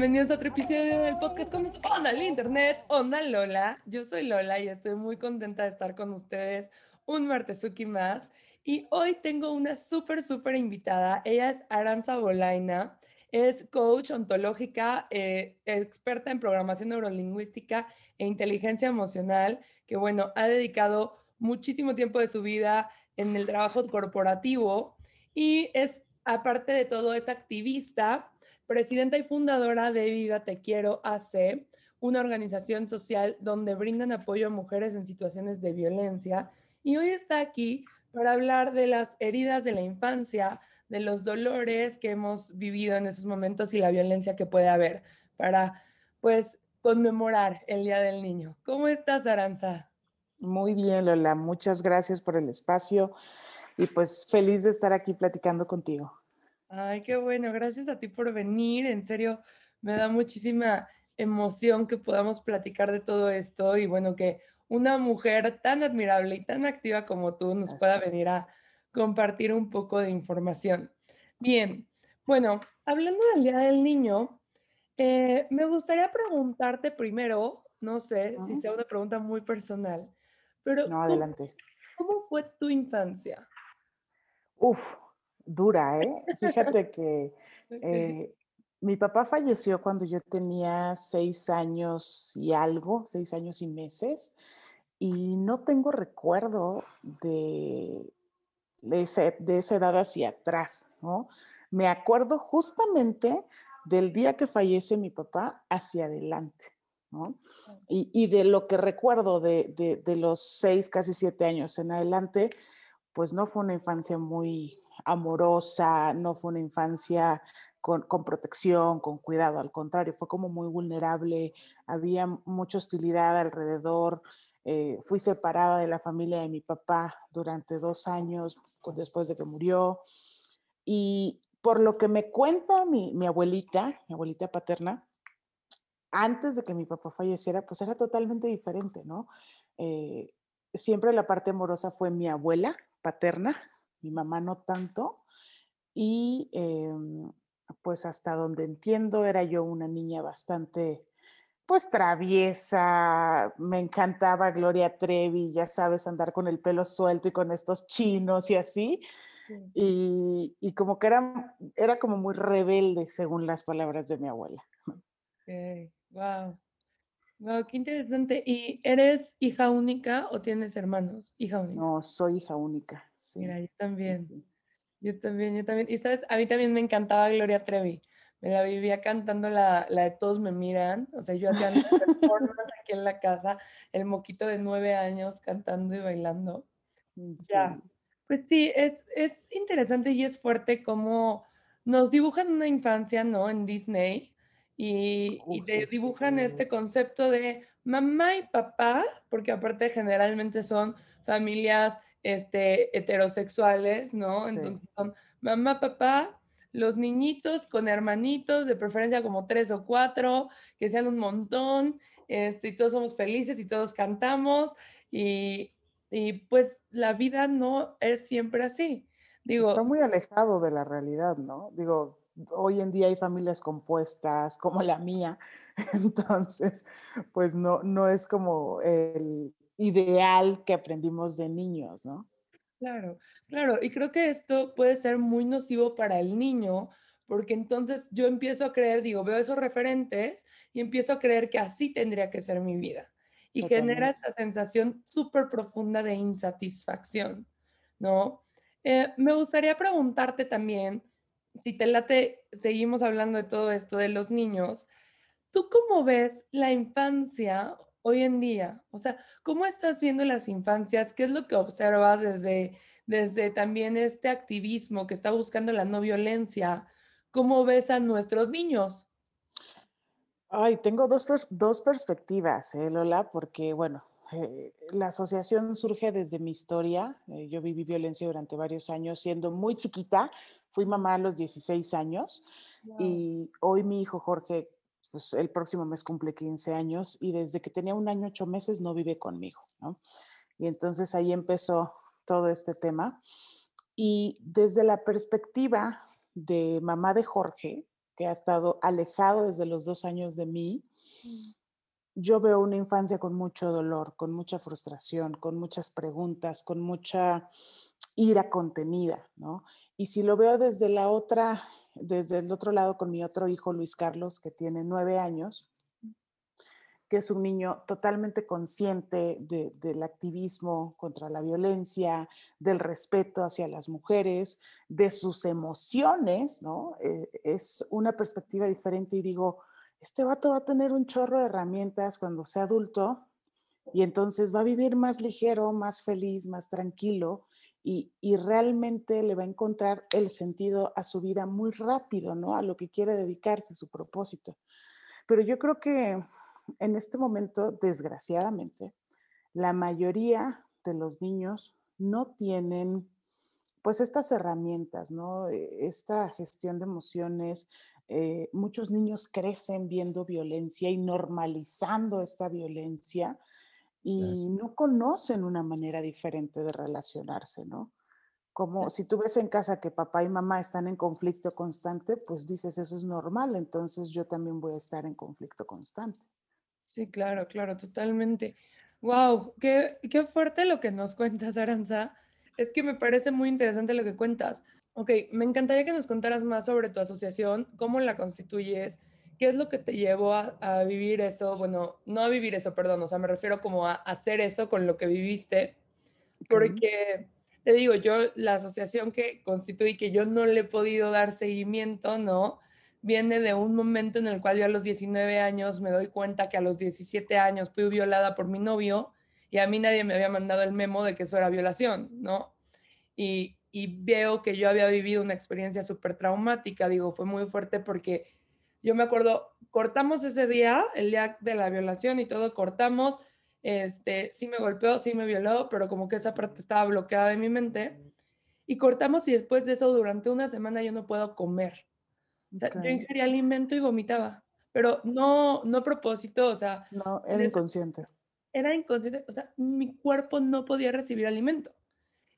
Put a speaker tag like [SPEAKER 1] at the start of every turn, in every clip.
[SPEAKER 1] Bienvenidos a otro episodio del podcast con Onda el Internet, Onda Lola. Yo soy Lola y estoy muy contenta de estar con ustedes un martesuki más. Y hoy tengo una súper, súper invitada. Ella es Aranza Bolaina. Es coach ontológica, eh, experta en programación neurolingüística e inteligencia emocional, que bueno, ha dedicado muchísimo tiempo de su vida en el trabajo corporativo y es, aparte de todo, es activista, presidenta y fundadora de Viva Te Quiero AC, una organización social donde brindan apoyo a mujeres en situaciones de violencia. Y hoy está aquí para hablar de las heridas de la infancia, de los dolores que hemos vivido en esos momentos y la violencia que puede haber para, pues, conmemorar el Día del Niño. ¿Cómo estás, Aranza?
[SPEAKER 2] Muy bien, Lola. Muchas gracias por el espacio y pues feliz de estar aquí platicando contigo.
[SPEAKER 1] Ay, qué bueno. Gracias a ti por venir. En serio, me da muchísima emoción que podamos platicar de todo esto y bueno, que una mujer tan admirable y tan activa como tú nos pueda venir a compartir un poco de información. Bien, bueno, hablando del Día del Niño, eh, me gustaría preguntarte primero, no sé si sea una pregunta muy personal, pero
[SPEAKER 2] no, adelante.
[SPEAKER 1] ¿cómo, fue tu infancia?
[SPEAKER 2] Uf, dura, ¿eh? Fíjate que eh, mi papá falleció cuando yo tenía seis años y algo, seis años y meses, y no tengo recuerdo de de, esa edad hacia atrás, ¿no? Me acuerdo justamente del día que fallece mi papá hacia adelante, ¿no? Y, de lo que recuerdo de, los seis, casi siete años en adelante, pues no fue una infancia muy amorosa, no fue una infancia con, con, protección, con cuidado, al contrario, fue como muy vulnerable, había mucha hostilidad alrededor, eh, fui separada de la familia de mi papá durante dos años después de que murió. Y por lo que me cuenta mi, abuelita, mi abuelita paterna, antes de que mi papá falleciera, pues era totalmente diferente, ¿no? Eh, siempre la parte amorosa fue mi abuela paterna, mi mamá no tanto. Y em, pues hasta donde entiendo, era yo una niña bastante pues traviesa, me encantaba Gloria Trevi, ya sabes, andar con el pelo suelto y con estos chinos y así. Y, y, como que era, era como muy rebelde, según las palabras de mi abuela.
[SPEAKER 1] Okay. Wow. Wow, qué interesante. ¿Y eres hija única o tienes hermanos? Hija única.
[SPEAKER 2] No, soy hija única.
[SPEAKER 1] Mira, yo también. Yo también, yo también. Y sabes, a mí también me encantaba Gloria Trevi me la vivía cantando la, de Todos me miran, o sea, yo hacía performance aquí en la casa, el moquito de nueve años cantando y bailando. Mm, ya, pues sí, es, es interesante y es fuerte cómo nos dibujan una infancia, ¿no? En Disney y, y te dibujan este concepto de mamá y papá, porque aparte generalmente son familias este, heterosexuales, ¿no? Entonces son mamá, papá, los niñitos con hermanitos, de preferencia como tres o cuatro, que sean un montón, este, y todos somos felices y todos cantamos, y, pues la vida no es siempre así. Digo,
[SPEAKER 2] Está muy alejado de la realidad, ¿no? Digo, hoy en día hay familias compuestas como la mía, entonces, pues no, no es como el ideal que aprendimos de niños, ¿no?
[SPEAKER 1] Claro, claro. Y creo que esto puede ser muy nocivo para el niño, porque entonces yo empiezo a creer, digo, veo esos referentes y empiezo a creer que así tendría que ser mi vida. Y genera esa sensación súper profunda de insatisfacción, ¿no? Eh, me gustaría preguntarte también, si te late, seguimos hablando de todo esto de los niños, ¿tú cómo ves la infancia hoy en día? O sea, ¿cómo estás viendo las infancias? ¿Qué es lo que observas desde, desde también este activismo que está buscando la no violencia? ¿Cómo ves a nuestros niños?
[SPEAKER 2] Ay, tengo dos, dos perspectivas, ¿eh, Lola, porque bueno, eh, la asociación surge desde mi historia. Eh, yo viví violencia durante varios años siendo muy chiquita. Fui mamá a los 16 años y hoy mi hijo Jorge pues el próximo mes cumple 15 años y desde que tenía un año, ocho meses no vive conmigo, ¿no? Y entonces ahí empezó todo este tema. Y desde la perspectiva de mamá de Jorge, que ha estado alejado desde los dos años de mí, mm. yo veo una infancia con mucho dolor, con mucha frustración, con muchas preguntas, con mucha ira contenida, ¿no? Y si lo veo desde la otra, desde el otro lado con mi otro hijo, Luis Carlos, que tiene nueve años, que es un niño totalmente consciente del activismo contra la violencia, del respeto hacia las mujeres, de sus emociones, ¿no? Eh, es una perspectiva diferente y digo, este vato va a tener un chorro de herramientas cuando sea adulto y entonces va a vivir más ligero, más feliz, más tranquilo y, realmente le va a encontrar el sentido a su vida muy rápido, ¿no? A lo que quiere dedicarse, su propósito. Pero yo creo que en este momento, desgraciadamente, la mayoría de los niños no tienen pues estas herramientas, ¿no? E, esta gestión de emociones. Eh, muchos niños crecen viendo violencia y normalizando esta violencia y no conocen una manera diferente de relacionarse, ¿no? Como si tú ves en casa que papá y mamá están en conflicto constante, pues dices, eso es normal, entonces yo también voy a estar en conflicto constante.
[SPEAKER 1] Sí, claro, claro, totalmente. Wow, qué, qué fuerte lo que nos cuentas, Aranza. Es que me parece muy interesante lo que cuentas. Ok, me encantaría que nos contaras más sobre tu asociación, cómo la constituyes, qué es lo que te llevó a, vivir eso, bueno, no a vivir eso, perdón, o sea, me refiero como a hacer eso con lo que viviste, porque te digo, yo la asociación que constituí, que yo no le he podido dar seguimiento, ¿no? viene de un momento en el cual yo a los 19 años me doy cuenta que a los 17 años fui violada por mi novio y a mí nadie me había mandado el memo de que eso era violación, ¿no? Y, y veo que yo había vivido una experiencia súper traumática, digo, fue muy fuerte porque yo me acuerdo, cortamos ese día, el día de la violación y todo, cortamos, este, sí me golpeó, sí me violó, pero como que esa parte estaba bloqueada de mi mente. Y cortamos y después de eso, durante una semana yo no puedo comer. Yo ingería alimento y vomitaba, pero no, no a propósito, o sea.
[SPEAKER 2] No, era inconsciente.
[SPEAKER 1] Era inconsciente, o sea, mi cuerpo no podía recibir alimento.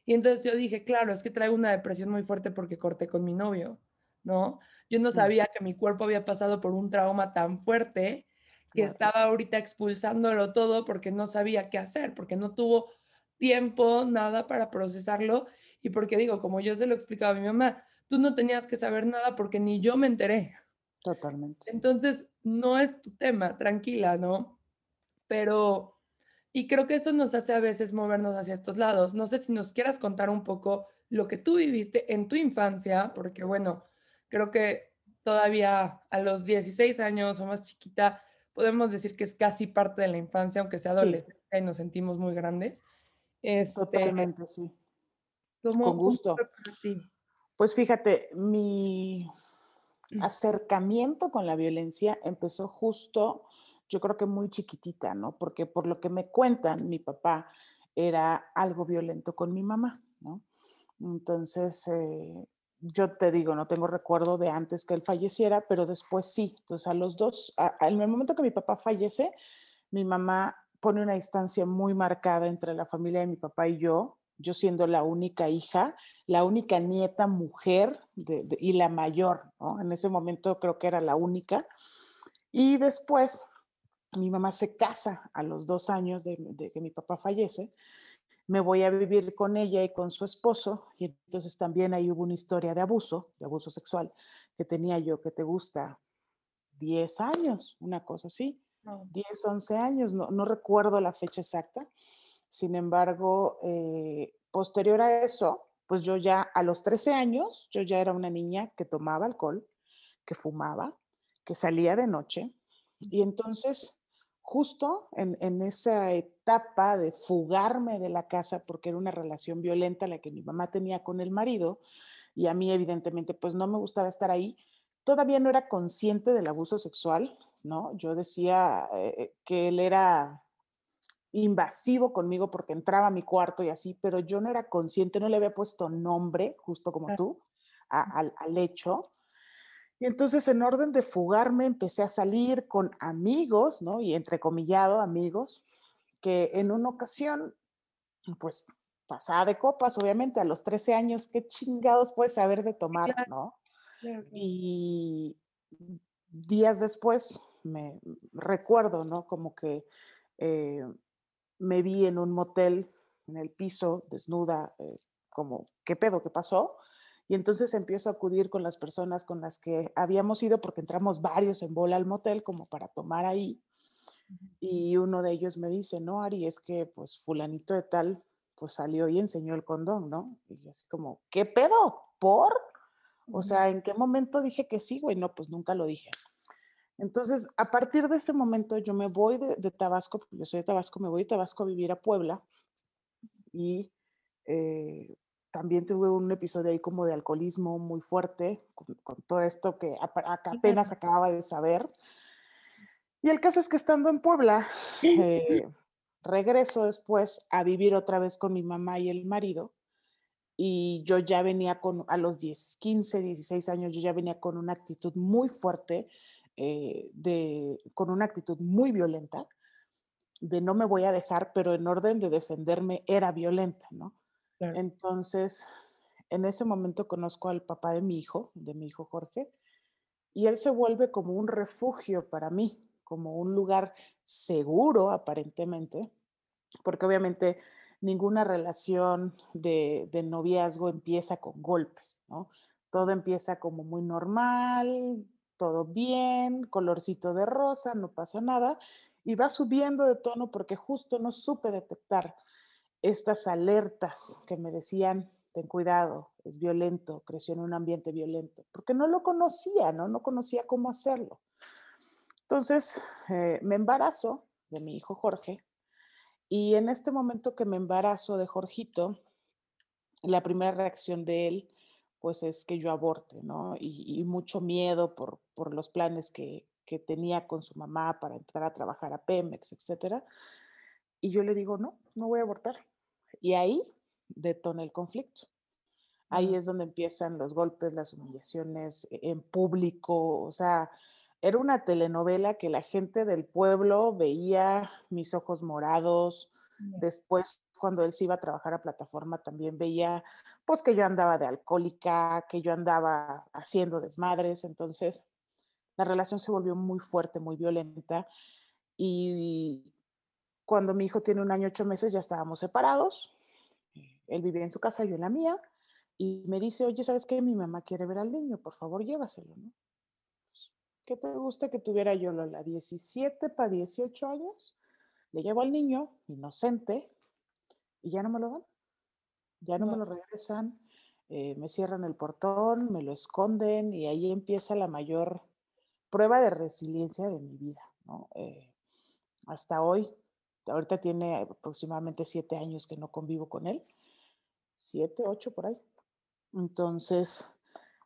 [SPEAKER 1] Y entonces yo dije, claro, es que traigo una depresión muy fuerte porque corté con mi novio, ¿no? Yo no sabía que mi cuerpo había pasado por un trauma tan fuerte que estaba ahorita expulsándolo todo porque no sabía qué hacer, porque no tuvo tiempo, nada para procesarlo y porque digo, como yo se lo explicaba a mi mamá, tú no tenías que saber nada porque ni yo me enteré.
[SPEAKER 2] Totalmente.
[SPEAKER 1] Entonces, no es tu tema, tranquila, ¿no? Pero, y creo que eso nos hace a veces movernos hacia estos lados. No sé si nos quieras contar un poco lo que tú viviste en tu infancia, porque bueno, creo que todavía a los 16 años o más chiquita, podemos decir que es casi parte de la infancia, aunque sea adolescente y nos sentimos muy grandes.
[SPEAKER 2] Este, Totalmente, sí. Con gusto. Pues fíjate, mi mm. acercamiento con la violencia empezó justo, yo creo que muy chiquitita, ¿no? Porque por lo que me cuentan, mi papá era algo violento con mi mamá, ¿no? Entonces, eh, yo te digo, no tengo recuerdo de antes que él falleciera, pero después sí. Entonces, a los dos, en el momento que mi papá fallece, mi mamá pone una distancia muy marcada entre la familia de mi papá y yo, yo siendo la única hija, la única nieta mujer y la mayor, En ese momento creo que era la única. Y después mi mamá se casa a los dos años de, que mi papá fallece. Me voy a vivir con ella y con su esposo. Y entonces también ahí hubo una historia de abuso, de abuso sexual, que tenía yo, que te gusta, 10 años, una cosa así. 10, 11 años, no, no recuerdo la fecha exacta sin embargo, eh, posterior a eso, pues yo ya a los 13 años, yo ya era una niña que tomaba alcohol, que fumaba, que salía de noche. Y entonces, justo en, en, esa etapa de fugarme de la casa, porque era una relación violenta la que mi mamá tenía con el marido, y a mí evidentemente pues no me gustaba estar ahí, todavía no era consciente del abuso sexual, ¿no? Yo decía eh, que él era invasivo conmigo porque entraba a mi cuarto y así, pero yo no era consciente, no le había puesto nombre, justo como tú, al, al hecho. Y entonces en orden de fugarme empecé a salir con amigos, ¿no? Y entrecomillado amigos, que en una ocasión, pues pasada de copas, obviamente, a los 13 años, ¿qué chingados puedes saber de tomar, no? Y días después, me recuerdo, ¿no? Como que eh, me vi en un motel, en el piso, desnuda, eh, como, ¿qué pedo? ¿Qué pasó? Y entonces empiezo a acudir con las personas con las que habíamos ido, porque entramos varios en bola al motel como para tomar ahí. Y uno de ellos me dice, no, Ari, es que pues fulanito de tal, pues salió y enseñó el condón, ¿no? Y yo así como, ¿qué pedo? ¿Por? O sea, ¿en qué momento dije que sí, güey? No, pues nunca lo dije. Entonces, a partir de ese momento, yo me voy de, Tabasco, porque yo soy de Tabasco, me voy de Tabasco a vivir a Puebla y eh, también tuve un episodio ahí como de alcoholismo muy fuerte, con, todo esto que apenas acababa de saber. Y el caso es que estando en Puebla, eh, regreso después a vivir otra vez con mi mamá y el marido. Y yo ya venía con, a los 10, 15, 16 años, yo ya venía con una actitud muy fuerte, eh, de, con una actitud muy violenta, de no me voy a dejar, pero en orden de defenderme era violenta, ¿no? Entonces, en ese momento conozco al papá de mi hijo, de mi hijo Jorge, y él se vuelve como un refugio para mí, como un lugar seguro aparentemente, porque obviamente ninguna relación de, noviazgo empieza con golpes, ¿no? Todo empieza como muy normal, todo bien, colorcito de rosa, no pasa nada, y va subiendo de tono porque justo no supe detectar estas alertas que me decían, ten cuidado, es violento, creció en un ambiente violento, porque no lo conocía, ¿no? No conocía cómo hacerlo. Entonces, eh, me embarazo de mi hijo Jorge y en este momento que me embarazo de Jorgito, la primera reacción de él, pues es que yo aborte, ¿no? Y, mucho miedo por, por los planes que, que, tenía con su mamá para entrar a trabajar a Pemex, etcétera. Y yo le digo, no, no voy a abortar. Y ahí detona el conflicto. Ahí es donde empiezan los golpes, las humillaciones e, en público, o sea, era una telenovela que la gente del pueblo veía mis ojos morados. Después, cuando él se iba a trabajar a plataforma, también veía, pues, que yo andaba de alcohólica, que yo andaba haciendo desmadres. Entonces, la relación se volvió muy fuerte, muy violenta. Y cuando mi hijo tiene un año, ocho meses, ya estábamos separados. Él vivía en su casa, yo en la mía. Y me dice, oye, ¿sabes qué? Mi mamá quiere ver al niño, por favor, llévaselo, ¿no? ¿Qué te gusta que tuviera yo, Lola? 17 para 18 años. Le llevo al niño, inocente, y ya no me lo dan. Ya no, me lo regresan. Eh, me cierran el portón, me lo esconden y ahí empieza la mayor prueba de resiliencia de mi vida. Eh, hasta hoy, ahorita tiene aproximadamente siete años que no convivo con él. Siete, ocho por ahí. Entonces,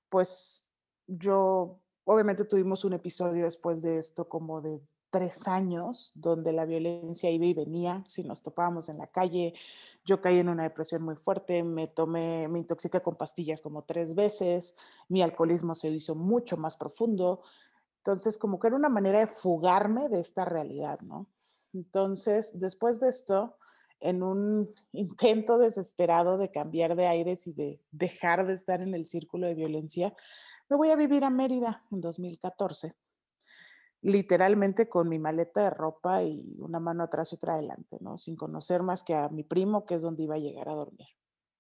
[SPEAKER 2] pues yo Obviamente tuvimos un episodio después de esto como de tres años, donde la violencia iba y venía, si nos topábamos en la calle, yo caí en una depresión muy fuerte, me tomé, me intoxiqué con pastillas como tres veces, mi alcoholismo se hizo mucho más profundo, entonces como que era una manera de fugarme de esta realidad, ¿no? Entonces, después de esto, en un intento desesperado de cambiar de aires y de dejar de estar en el círculo de violencia, me voy a vivir a Mérida en 2014, literalmente con mi maleta de ropa y una mano atrás y otra adelante, ¿no? Sin conocer más que a mi primo, que es donde iba a llegar a dormir.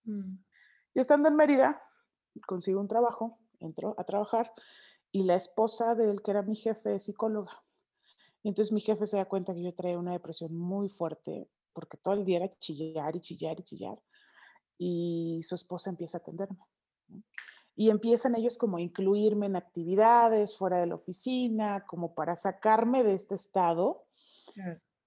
[SPEAKER 2] Mm. Y estando en Mérida, consigo un trabajo, entro a trabajar y la esposa del que era mi jefe es psicóloga. Y entonces mi jefe se da cuenta que yo traía una depresión muy fuerte porque todo el día era chillar y chillar y chillar. Y su esposa empieza a atenderme y empiezan ellos como a incluirme en actividades fuera de la oficina, como para sacarme de este estado.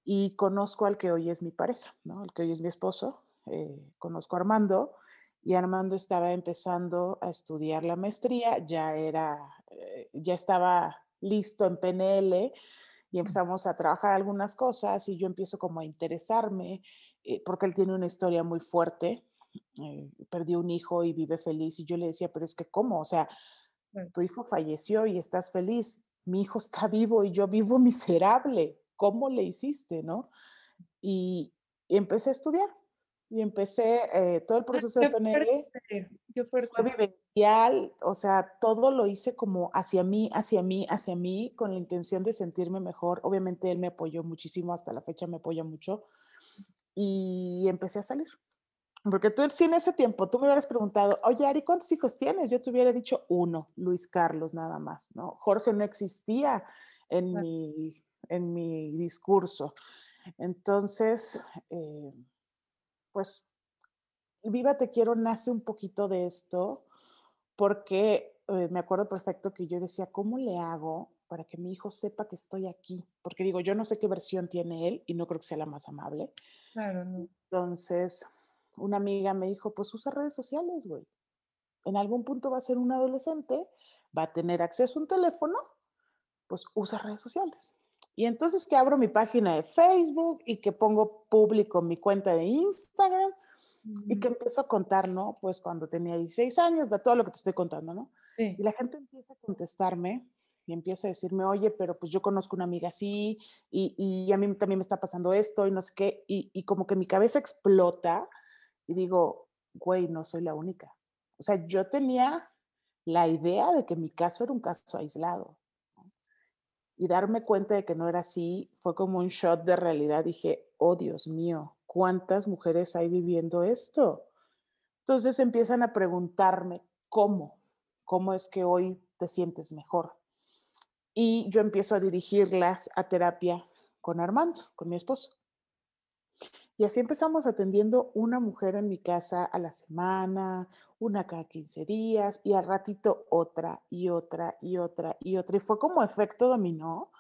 [SPEAKER 2] Y conozco al que hoy es mi pareja, ¿no? Al que hoy es mi esposo. Eh, conozco a Armando y Armando estaba empezando a estudiar la maestría, ya era, eh, ya estaba listo en PNL y empezamos a trabajar algunas cosas y yo empiezo como a interesarme eh, porque él tiene una historia muy fuerte eh, perdió un hijo y vive feliz. Y yo le decía, pero es que ¿cómo? O sea, tu hijo falleció y estás feliz. Mi hijo está vivo y yo vivo miserable. ¿Cómo le hiciste, no? Y, empecé a estudiar. Y empecé eh, todo el proceso de PNL.
[SPEAKER 1] Fuerte.
[SPEAKER 2] Fue vivencial, o sea, todo lo hice como hacia mí, hacia mí, hacia mí, con la intención de sentirme mejor. Obviamente él me apoyó muchísimo, hasta la fecha me apoya mucho. Y empecé a salir. Porque tú, si en ese tiempo tú me hubieras preguntado, oye, Ari, ¿cuántos hijos tienes? Yo te hubiera dicho uno, Luis Carlos, nada más, ¿no? Jorge no existía en, mi, en mi discurso. Entonces, eh, pues Viva Te Quiero nace un poquito de esto, porque eh, me acuerdo perfecto que yo decía, ¿cómo le hago para que mi hijo sepa que estoy aquí? Porque digo, yo no sé qué versión tiene él y no creo que sea la más amable.
[SPEAKER 1] Claro, no.
[SPEAKER 2] Entonces, una amiga me dijo, pues usa redes sociales, güey. En algún punto va a ser un adolescente, va a tener acceso a un teléfono, pues usa redes sociales. Y entonces que abro mi página de Facebook y que pongo público mi cuenta de Instagram y que empiezo a contar, ¿no? Pues cuando tenía 16 años, todo lo que te estoy contando, ¿no? Y la gente empieza a contestarme y empieza a decirme, oye, pero pues yo conozco una amiga así y, y a mí también me está pasando esto y no sé qué. Y, y como que mi cabeza explota y digo, güey, no soy la única. O sea, yo tenía la idea de que mi caso era un caso aislado y darme cuenta de que no era así fue como un shot de realidad. Dije, oh Dios mío, ¿cuántas mujeres hay viviendo esto? Entonces empiezan a preguntarme, ¿cómo? ¿Cómo es que hoy te sientes mejor? Y yo empiezo a dirigirlas a terapia con Armando, con mi esposo. Y así empezamos atendiendo una mujer en mi casa a la semana, una cada 15 días y al ratito otra y otra y otra y otra. Y fue como efecto dominó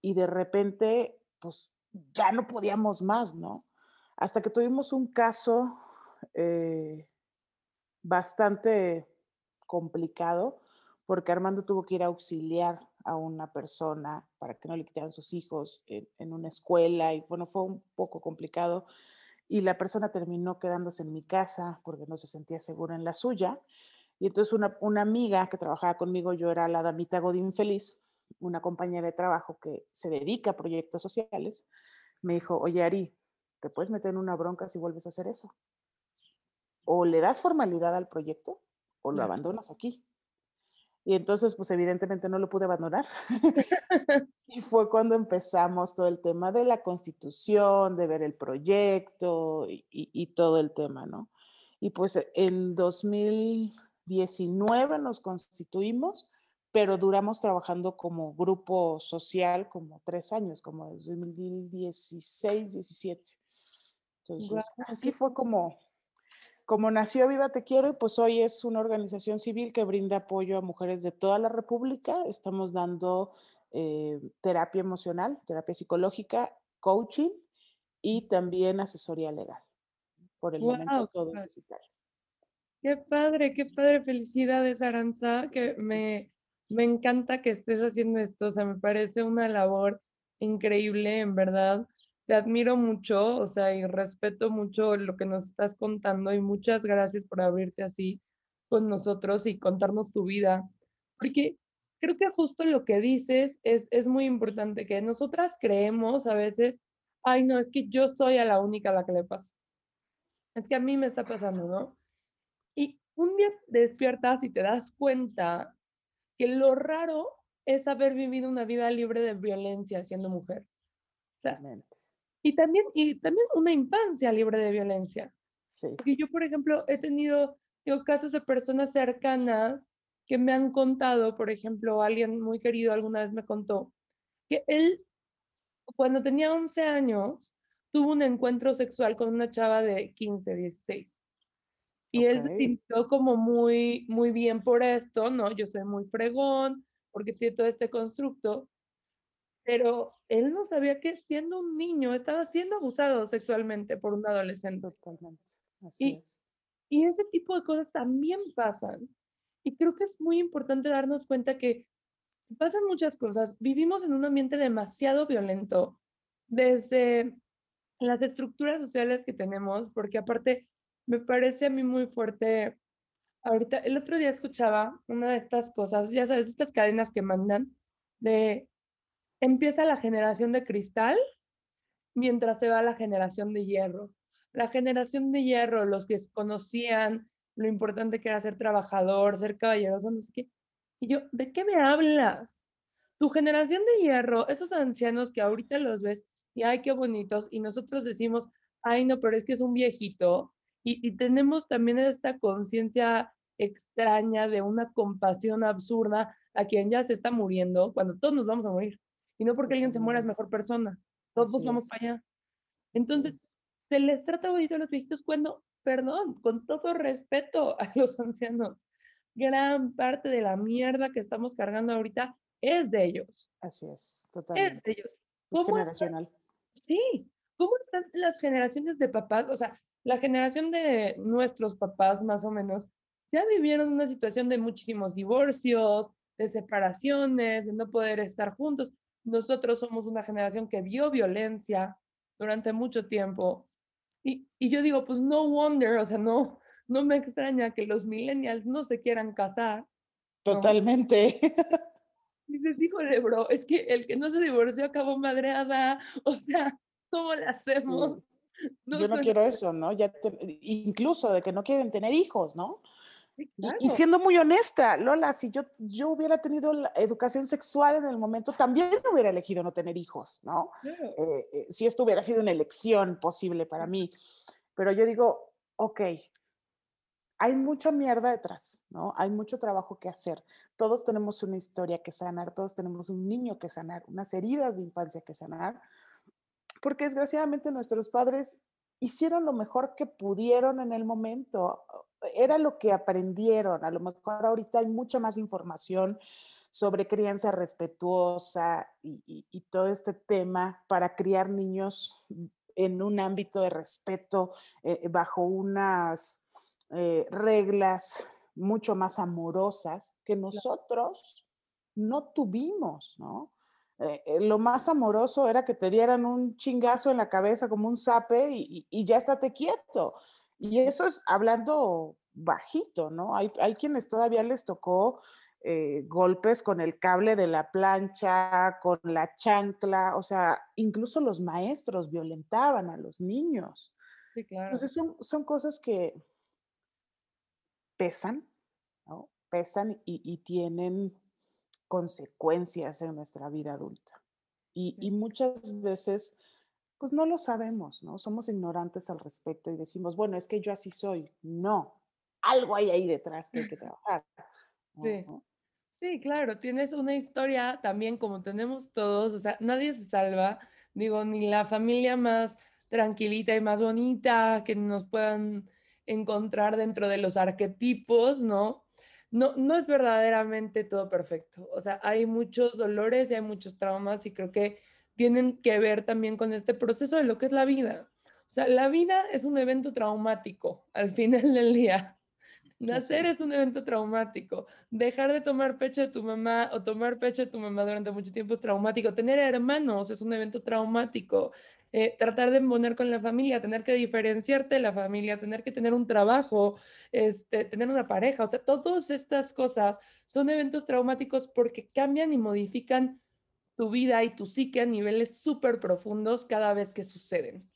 [SPEAKER 2] y de repente, pues ya no podíamos más, ¿no? Hasta que tuvimos un caso eh, bastante complicado porque Armando tuvo que ir a auxiliar a una persona para que no le quitaran sus hijos en, una escuela y bueno, fue un poco complicado y la persona terminó quedándose en mi casa porque no se sentía segura en la suya. Y entonces una, una amiga que trabajaba conmigo, yo era la damita Godín Feliz, una compañera de trabajo que se dedica a proyectos sociales, me dijo, oye Ari, ¿te puedes meter en una bronca si vuelves a hacer eso? O le das formalidad al proyecto o lo abandonas aquí. Y entonces, pues evidentemente no lo pude abandonar. y fue cuando empezamos todo el tema de la constitución, de ver el proyecto y, todo el tema, ¿no? Y pues en 2019 nos constituimos, pero duramos trabajando como grupo social como tres años, como desde 2016, 17. Entonces, así fue como, como nació Viva Te Quiero, y pues hoy es una organización civil que brinda apoyo a mujeres de toda la República. Estamos dando eh, terapia emocional, terapia psicológica, coaching y también asesoría legal. Por el momento todo digital.
[SPEAKER 1] Qué padre, qué padre. Felicidades, Aranza, que me, me encanta que estés haciendo esto. O sea, me parece una labor increíble, en verdad te admiro mucho, o sea, y respeto mucho lo que nos estás contando y muchas gracias por abrirte así con nosotros y contarnos tu vida, porque creo que justo lo que dices es, es muy importante, que nosotras creemos a veces, ay, no, es que yo soy a la única a la que le pasa, es que a mí me está pasando, ¿no? Y un día despiertas y te das cuenta que lo raro es haber vivido una vida libre de violencia siendo mujer. Realmente. Y también, y también una infancia libre de violencia. Sí. Porque yo, por ejemplo, he tenido casos de personas cercanas que me han contado, por ejemplo, alguien muy querido alguna vez me contó que él, cuando tenía 11 años, tuvo un encuentro sexual con una chava de 15, 16. Y él se sintió como muy, muy bien por esto, ¿no? Yo soy muy fregón, porque tiene todo este constructo pero él no sabía que siendo un niño estaba siendo abusado sexualmente por un adolescente.
[SPEAKER 2] Totalmente.
[SPEAKER 1] Así y, es. y ese tipo de cosas también pasan. Y creo que es muy importante darnos cuenta que pasan muchas cosas. Vivimos en un ambiente demasiado violento desde las estructuras sociales que tenemos, porque aparte me parece a mí muy fuerte. Ahorita, el otro día escuchaba una de estas cosas, ya sabes, estas cadenas que mandan de empieza la generación de cristal mientras se va la generación de hierro. la generación de hierro, los que conocían lo importante que era ser trabajador, ser caballeroso, no sé qué. Y yo, ¿de qué me hablas? Tu generación de hierro, esos ancianos que ahorita los ves y ay, qué bonitos, y nosotros decimos, ay, no, pero es que es un viejito, y, y tenemos también esta conciencia extraña de una compasión absurda a quien ya se está muriendo, cuando todos nos vamos a morir. Y no porque alguien se muera es mejor persona, todos vamos para allá. Entonces, se les trata bonito a los viejitos cuando, perdón, con todo respeto a los ancianos, gran parte de la mierda que estamos cargando ahorita es de ellos.
[SPEAKER 2] Así es, totalmente.
[SPEAKER 1] Es de ellos.
[SPEAKER 2] Es generacional.
[SPEAKER 1] sí, ¿cómo están las generaciones de papás? O sea, la generación de nuestros papás, más o menos, ya vivieron una situación de muchísimos divorcios, de separaciones, de no poder estar juntos. Nosotros somos una generación que vio violencia durante mucho tiempo. Y, y yo digo, pues no wonder, o sea, no, no me extraña que los millennials no se quieran casar.
[SPEAKER 2] Totalmente.
[SPEAKER 1] Dices, híjole, bro, es que el que no se divorció acabó madreada, o sea, ¿cómo le hacemos?
[SPEAKER 2] Yo no quiero eso, ¿no? Ya incluso de que no quieren tener hijos, ¿no? Y, siendo muy honesta, Lola, si yo, yo hubiera tenido la educación sexual en el momento, también hubiera elegido no tener hijos, ¿no? Eh, eh, si esto hubiera sido una elección posible para mí. Pero yo digo, ok, hay mucha mierda detrás, ¿no? Hay mucho trabajo que hacer. Todos tenemos una historia que sanar, todos tenemos un niño que sanar, unas heridas de infancia que sanar, porque desgraciadamente nuestros padres hicieron lo mejor que pudieron en el momento. Era lo que aprendieron. A lo mejor ahorita hay mucha más información sobre crianza respetuosa y, todo este tema para criar niños en un ámbito de respeto, eh, bajo unas eh, reglas mucho más amorosas que nosotros no tuvimos, ¿no? Eh, lo más amoroso era que te dieran un chingazo en la cabeza como un zape y, ya estate quieto. Y eso es hablando bajito, ¿no? Hay, hay quienes todavía les tocó golpes con el cable de la plancha, con la chancla, o sea, incluso los maestros violentaban a los niños.
[SPEAKER 1] Sí, claro.
[SPEAKER 2] Entonces son, son cosas que, pesan, ¿no? pesan y, tienen consecuencias en nuestra vida adulta. Y, muchas veces, pues no lo sabemos, ¿no? Somos ignorantes al respecto y decimos, bueno, es que yo así soy. No, algo hay ahí detrás que hay que trabajar.
[SPEAKER 1] Sí. Sí, claro, tienes una historia también como tenemos todos, o sea, nadie se salva, digo, ni la familia más tranquilita y más bonita que nos puedan encontrar dentro de los arquetipos, ¿no? No, no es verdaderamente todo perfecto. O sea, hay muchos dolores y hay muchos traumas y creo que tienen que ver también con este proceso de lo que es la vida. O sea, la vida es un evento traumático al final del día. Nacer es un evento traumático. Dejar de tomar pecho de tu mamá o tomar pecho de tu mamá durante mucho tiempo es traumático. Tener hermanos es un evento traumático. Eh, tratar de poner con la familia, tener que diferenciarte de la familia, tener que tener un trabajo, este, tener una pareja. O sea, todas estas cosas son eventos traumáticos porque cambian y modifican tu vida y tu psique a niveles súper profundos cada vez que suceden.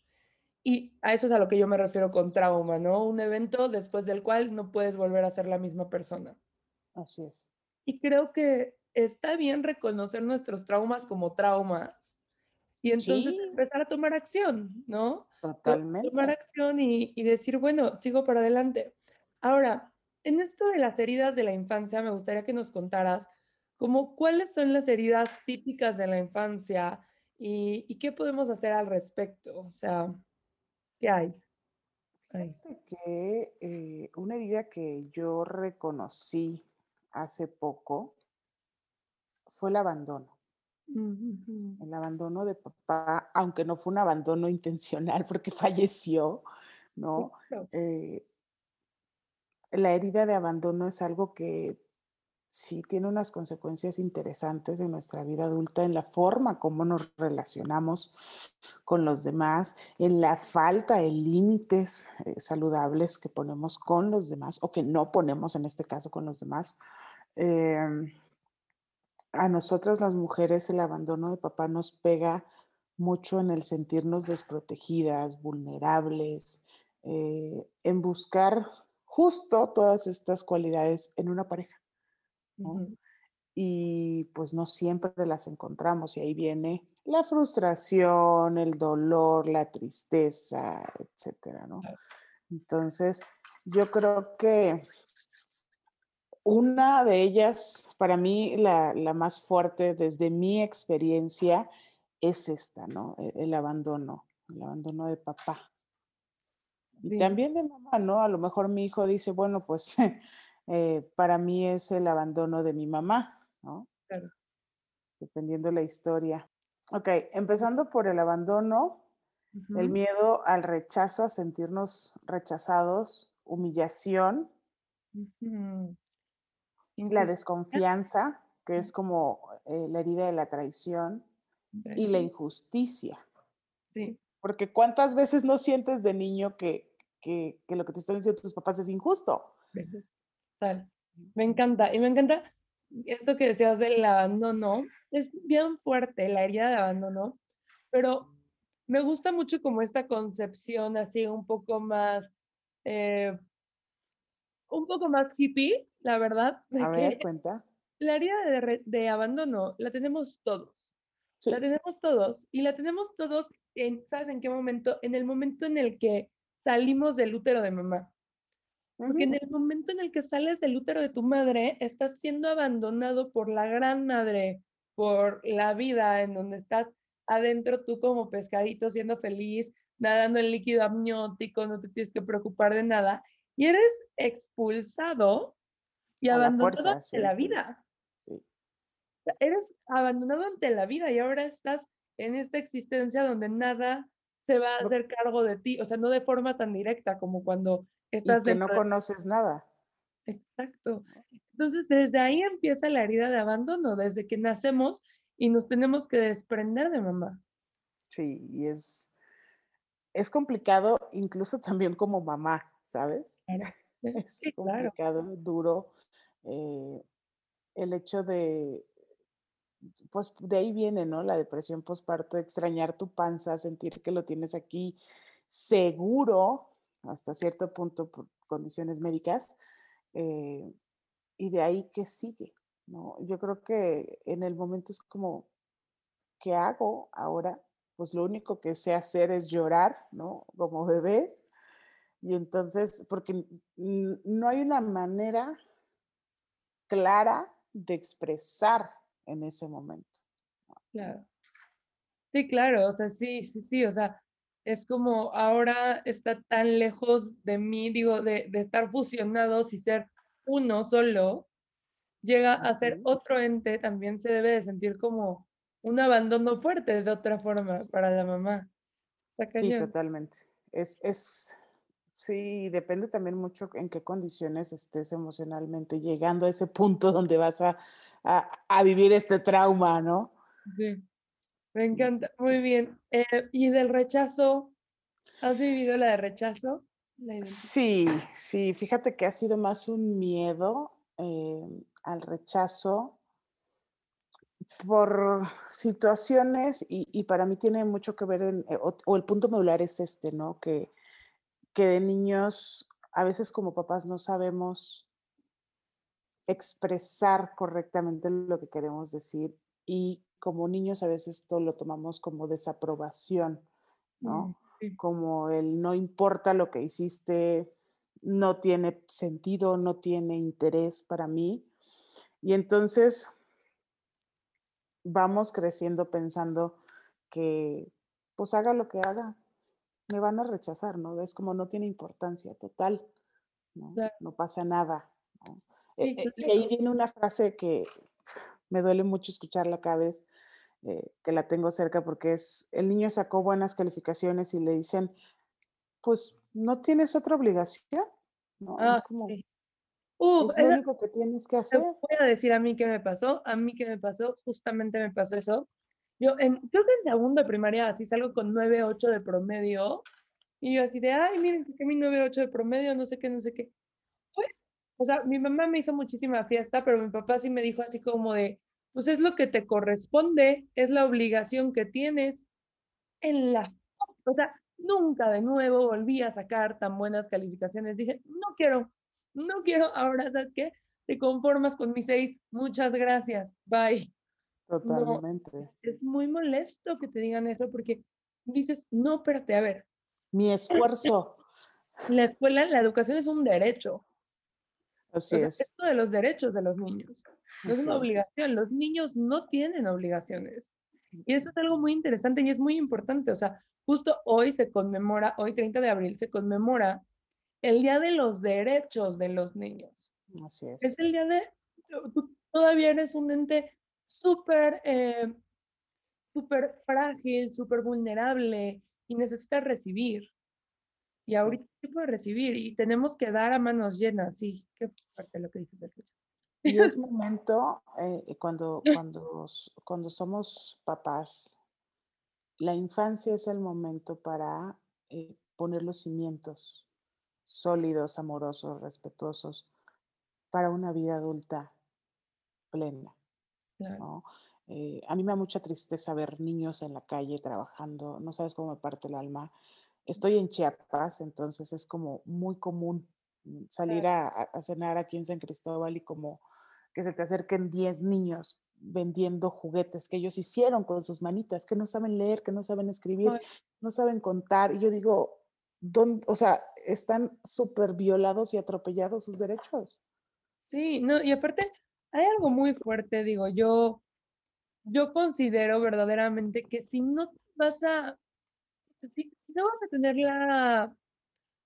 [SPEAKER 1] Y a eso es a lo que yo me refiero con trauma, ¿no? Un evento después del cual no puedes volver a ser la misma persona.
[SPEAKER 2] Así es.
[SPEAKER 1] Y creo que está bien reconocer nuestros traumas como traumas y entonces empezar a tomar acción, ¿no?
[SPEAKER 2] Totalmente.
[SPEAKER 1] Tomar acción y, y decir, bueno, sigo para adelante. Ahora, en esto de las heridas de la infancia, me gustaría que nos contaras como cuáles son las heridas típicas de la infancia y, y qué podemos hacer al respecto. O sea, ¿Qué hay?
[SPEAKER 2] que eh, una herida que yo reconocí hace poco fue el abandono. El abandono de papá, aunque no fue un abandono intencional porque falleció, ¿no? Eh, la herida de abandono es algo que sí tiene unas consecuencias interesantes en nuestra vida adulta, en la forma como nos relacionamos con los demás, en la falta de límites eh, saludables que ponemos con los demás o que no ponemos en este caso con los demás. Em, a nosotras las mujeres el abandono de papá nos pega mucho en el sentirnos desprotegidas, vulnerables, eh, en buscar justo todas estas cualidades en una pareja. Y pues no siempre las encontramos y ahí viene la frustración, el dolor, la tristeza, etcétera, ¿no? Entonces, yo creo que una de ellas, para mí, la, más fuerte desde mi experiencia, es esta, ¿no? E, el, abandono, el abandono de papá. Y también de mamá, ¿no? A lo mejor mi hijo dice, bueno, pues eh, para mí es el abandono de mi mamá, ¿no? Claro. Dependiendo la historia. Ok, empezando por el abandono, el miedo al rechazo, a sentirnos rechazados, humillación, la desconfianza, que es como eh, la herida de la traición, y la injusticia. Sí. Porque cuántas veces no sientes de niño que, que, lo que te están diciendo tus papás es injusto.
[SPEAKER 1] Me encanta. Y me encanta esto que decías del abandono. Es bien fuerte la herida de abandono, pero me gusta mucho como esta concepción así un poco más, eh, un poco más hippie, la verdad.
[SPEAKER 2] A ver, cuenta.
[SPEAKER 1] La herida de, de, abandono la tenemos todos. La tenemos todos y la tenemos todos en, ¿sabes en qué momento? En el momento en el que salimos del útero de mamá. Porque en el momento en el que sales del útero de tu madre, estás siendo abandonado por la gran madre, por la vida en donde estás adentro tú como pescadito siendo feliz, nadando en líquido amniótico, no te tienes que preocupar de nada, y eres expulsado y abandonado ante la vida. Eres abandonado ante la vida y ahora estás en esta existencia donde nada se va a hacer cargo de ti, o sea, no de forma tan directa como cuando estás...
[SPEAKER 2] Y que no conoces nada.
[SPEAKER 1] Exacto. Entonces, desde ahí empieza la herida de abandono, desde que nacemos y nos tenemos que desprender de mamá.
[SPEAKER 2] Sí, y es, es complicado incluso también como mamá, ¿sabes? Es complicado, duro. Eh, el hecho de, pues de ahí viene, ¿no? La depresión postparto, extrañar tu panza, sentir que lo tienes aquí seguro hasta cierto punto por condiciones médicas, eh, y de ahí que sigue, ¿no? Yo creo que en el momento es como, ¿qué hago ahora? Pues lo único que sé hacer es llorar, ¿no? Como bebés. Y entonces, porque no hay una manera clara de expresar en ese momento.
[SPEAKER 1] Claro. Sí, claro, o sea, sí, sí, sí, o sea, es como ahora está tan lejos de mí, digo, de, de estar fusionados y ser uno solo, llega a ser otro ente, también se debe de sentir como un abandono fuerte de otra forma para la mamá.
[SPEAKER 2] Sí, totalmente. Es, es, sí, depende también mucho en qué condiciones estés emocionalmente, llegando a ese punto donde vas a, a, vivir este trauma, ¿no?
[SPEAKER 1] Sí, me encanta, muy bien. Eh, ¿Y del rechazo? ¿Has vivido la de rechazo?
[SPEAKER 2] sí, sí, fíjate que ha sido más un miedo eh, al rechazo por situaciones y, para mí tiene mucho que ver, en, eh, o, el punto modular es este, ¿no? Que, que de niños a veces como papás no sabemos expresar correctamente lo que queremos decir y como niños a veces todo lo tomamos como desaprobación, ¿no? Mm, como el no importa lo que hiciste, no tiene sentido, no tiene interés para mí. Y entonces vamos creciendo pensando que pues haga lo que haga, me van a rechazar, ¿no? Es como no tiene importancia total, ¿no? No pasa nada. Eh, eh, y ahí viene una frase que me duele mucho escucharla cada vez eh, que la tengo cerca porque es, el niño sacó buenas calificaciones y le dicen, pues no tienes otra obligación, ¿no? es ah, como, Uh, es lo único que tienes que hacer.
[SPEAKER 1] Voy a decir a mí qué me pasó. A mí qué me pasó, justamente me pasó eso. Yo en, creo que en segundo de primaria así salgo con 9, 8 de promedio. Y yo así de, ay, miren, que mi 9, 8 de promedio, no sé qué, no sé qué. O sea, mi mamá me hizo muchísima fiesta, pero mi papá sí me dijo así como de, pues es lo que te corresponde, es la obligación que tienes. en la... O sea, nunca de nuevo volví a sacar tan buenas calificaciones. Dije, no quiero, no quiero, ahora, ¿sabes qué? Te conformas con mis seis, muchas gracias, bye.
[SPEAKER 2] Totalmente.
[SPEAKER 1] es muy molesto que te digan eso porque dices, no, espérate, a ver.
[SPEAKER 2] Mi esfuerzo.
[SPEAKER 1] La escuela, la educación es un derecho.
[SPEAKER 2] Así es.
[SPEAKER 1] Esto de los derechos de los niños. No es una obligación. Los niños no tienen obligaciones. Y eso es algo muy interesante y es muy importante. O sea, justo hoy se conmemora, hoy 30 de abril, se conmemora el Día de los Derechos de los Niños.
[SPEAKER 2] Así es.
[SPEAKER 1] Es el día de, tú todavía eres un ente súper, eh, súper frágil, súper vulnerable y necesitas recibir. Y ahorita sí puede recibir y tenemos que dar a manos llenas. Sí, qué fuerte lo que dices del
[SPEAKER 2] Y es momento, eh, cuando, cuando, cuando somos papás, la infancia es el momento para eh, poner los cimientos sólidos, amorosos, respetuosos para una vida adulta plena. Eh, a mí me da mucha tristeza ver niños en la calle trabajando, no sabes cómo me parte el alma. Estoy en Chiapas, entonces es como muy común mm, salir a, cenar aquí en San Cristóbal y como que se te acerquen 10 niños vendiendo juguetes que ellos hicieron con sus manitas, que no saben leer, que no saben escribir, no saben contar. Y yo digo, ¿dónde, o sea, están súper violados y atropellados sus derechos.
[SPEAKER 1] Sí, no, y aparte hay algo muy fuerte, digo, yo, yo considero verdaderamente que si no vas a, si, no vas a tener la,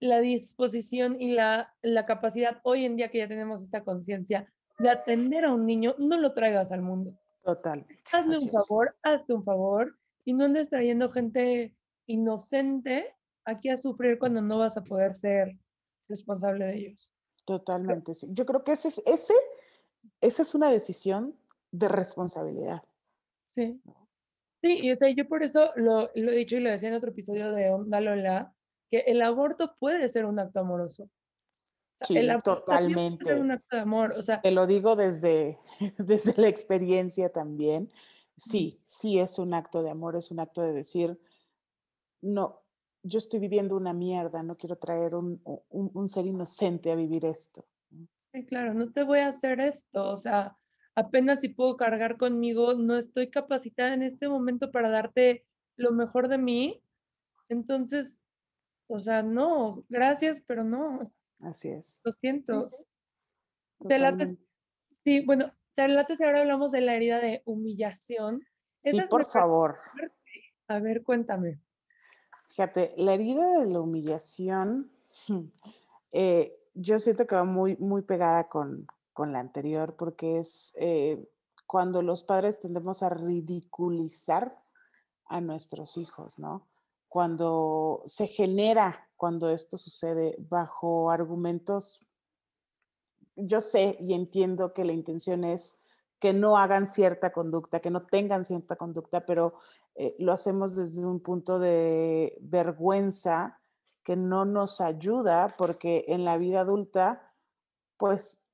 [SPEAKER 1] la disposición y la, la capacidad hoy en día que ya tenemos esta conciencia de atender a un niño, no lo traigas al mundo.
[SPEAKER 2] Total.
[SPEAKER 1] Hazle un favor, hazte un favor y no andes trayendo gente inocente aquí a sufrir cuando no vas a poder ser responsable de ellos.
[SPEAKER 2] Totalmente, sí. Yo creo que ese es, ese, esa es una decisión de responsabilidad.
[SPEAKER 1] Sí. Sí, y o sea, yo por eso lo, lo, he dicho y lo decía en otro episodio de Onda Lola, que el aborto puede ser un acto amoroso.
[SPEAKER 2] Sí, totalmente.
[SPEAKER 1] un acto de amor, o sea.
[SPEAKER 2] Te lo digo desde, desde la experiencia también. Sí, sí es un acto de amor, es un acto de decir, no, yo estoy viviendo una mierda, no quiero traer un, un, ser inocente a vivir esto.
[SPEAKER 1] Sí, claro, no te voy a hacer esto, o sea, apenas si puedo cargar conmigo, no estoy capacitada en este momento para darte lo mejor de mí, entonces, o sea, no, gracias, pero no.
[SPEAKER 2] Así es.
[SPEAKER 1] Lo siento. te sí, bueno, te late si ahora hablamos de la herida de humillación.
[SPEAKER 2] Sí, por favor.
[SPEAKER 1] A ver, cuéntame.
[SPEAKER 2] Fíjate, la herida de la humillación, eh, yo siento que va muy, muy pegada con, la anterior, porque es eh, cuando los padres tendemos a ridiculizar a nuestros hijos, ¿no? Cuando se genera, cuando esto sucede bajo argumentos, yo sé y entiendo que la intención es que no hagan cierta conducta, que no tengan cierta conducta, pero eh, lo hacemos desde un punto de vergüenza que no nos ayuda porque en la vida adulta, pues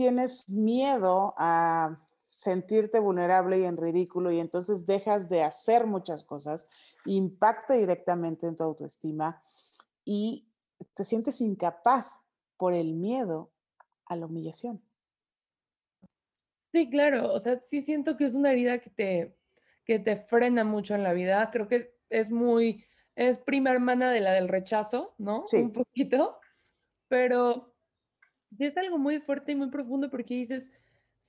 [SPEAKER 2] tienes miedo a sentirte vulnerable y en ridículo y entonces dejas de hacer muchas cosas, impacta directamente en tu autoestima y te sientes incapaz por el miedo a la humillación.
[SPEAKER 1] Sí, claro, o sea, sí siento que es una herida que te, que te frena mucho en la vida. Creo que es muy, es prima hermana de la del rechazo, ¿no?
[SPEAKER 2] Sí.
[SPEAKER 1] Un poquito, pero es algo muy fuerte y muy profundo porque dices,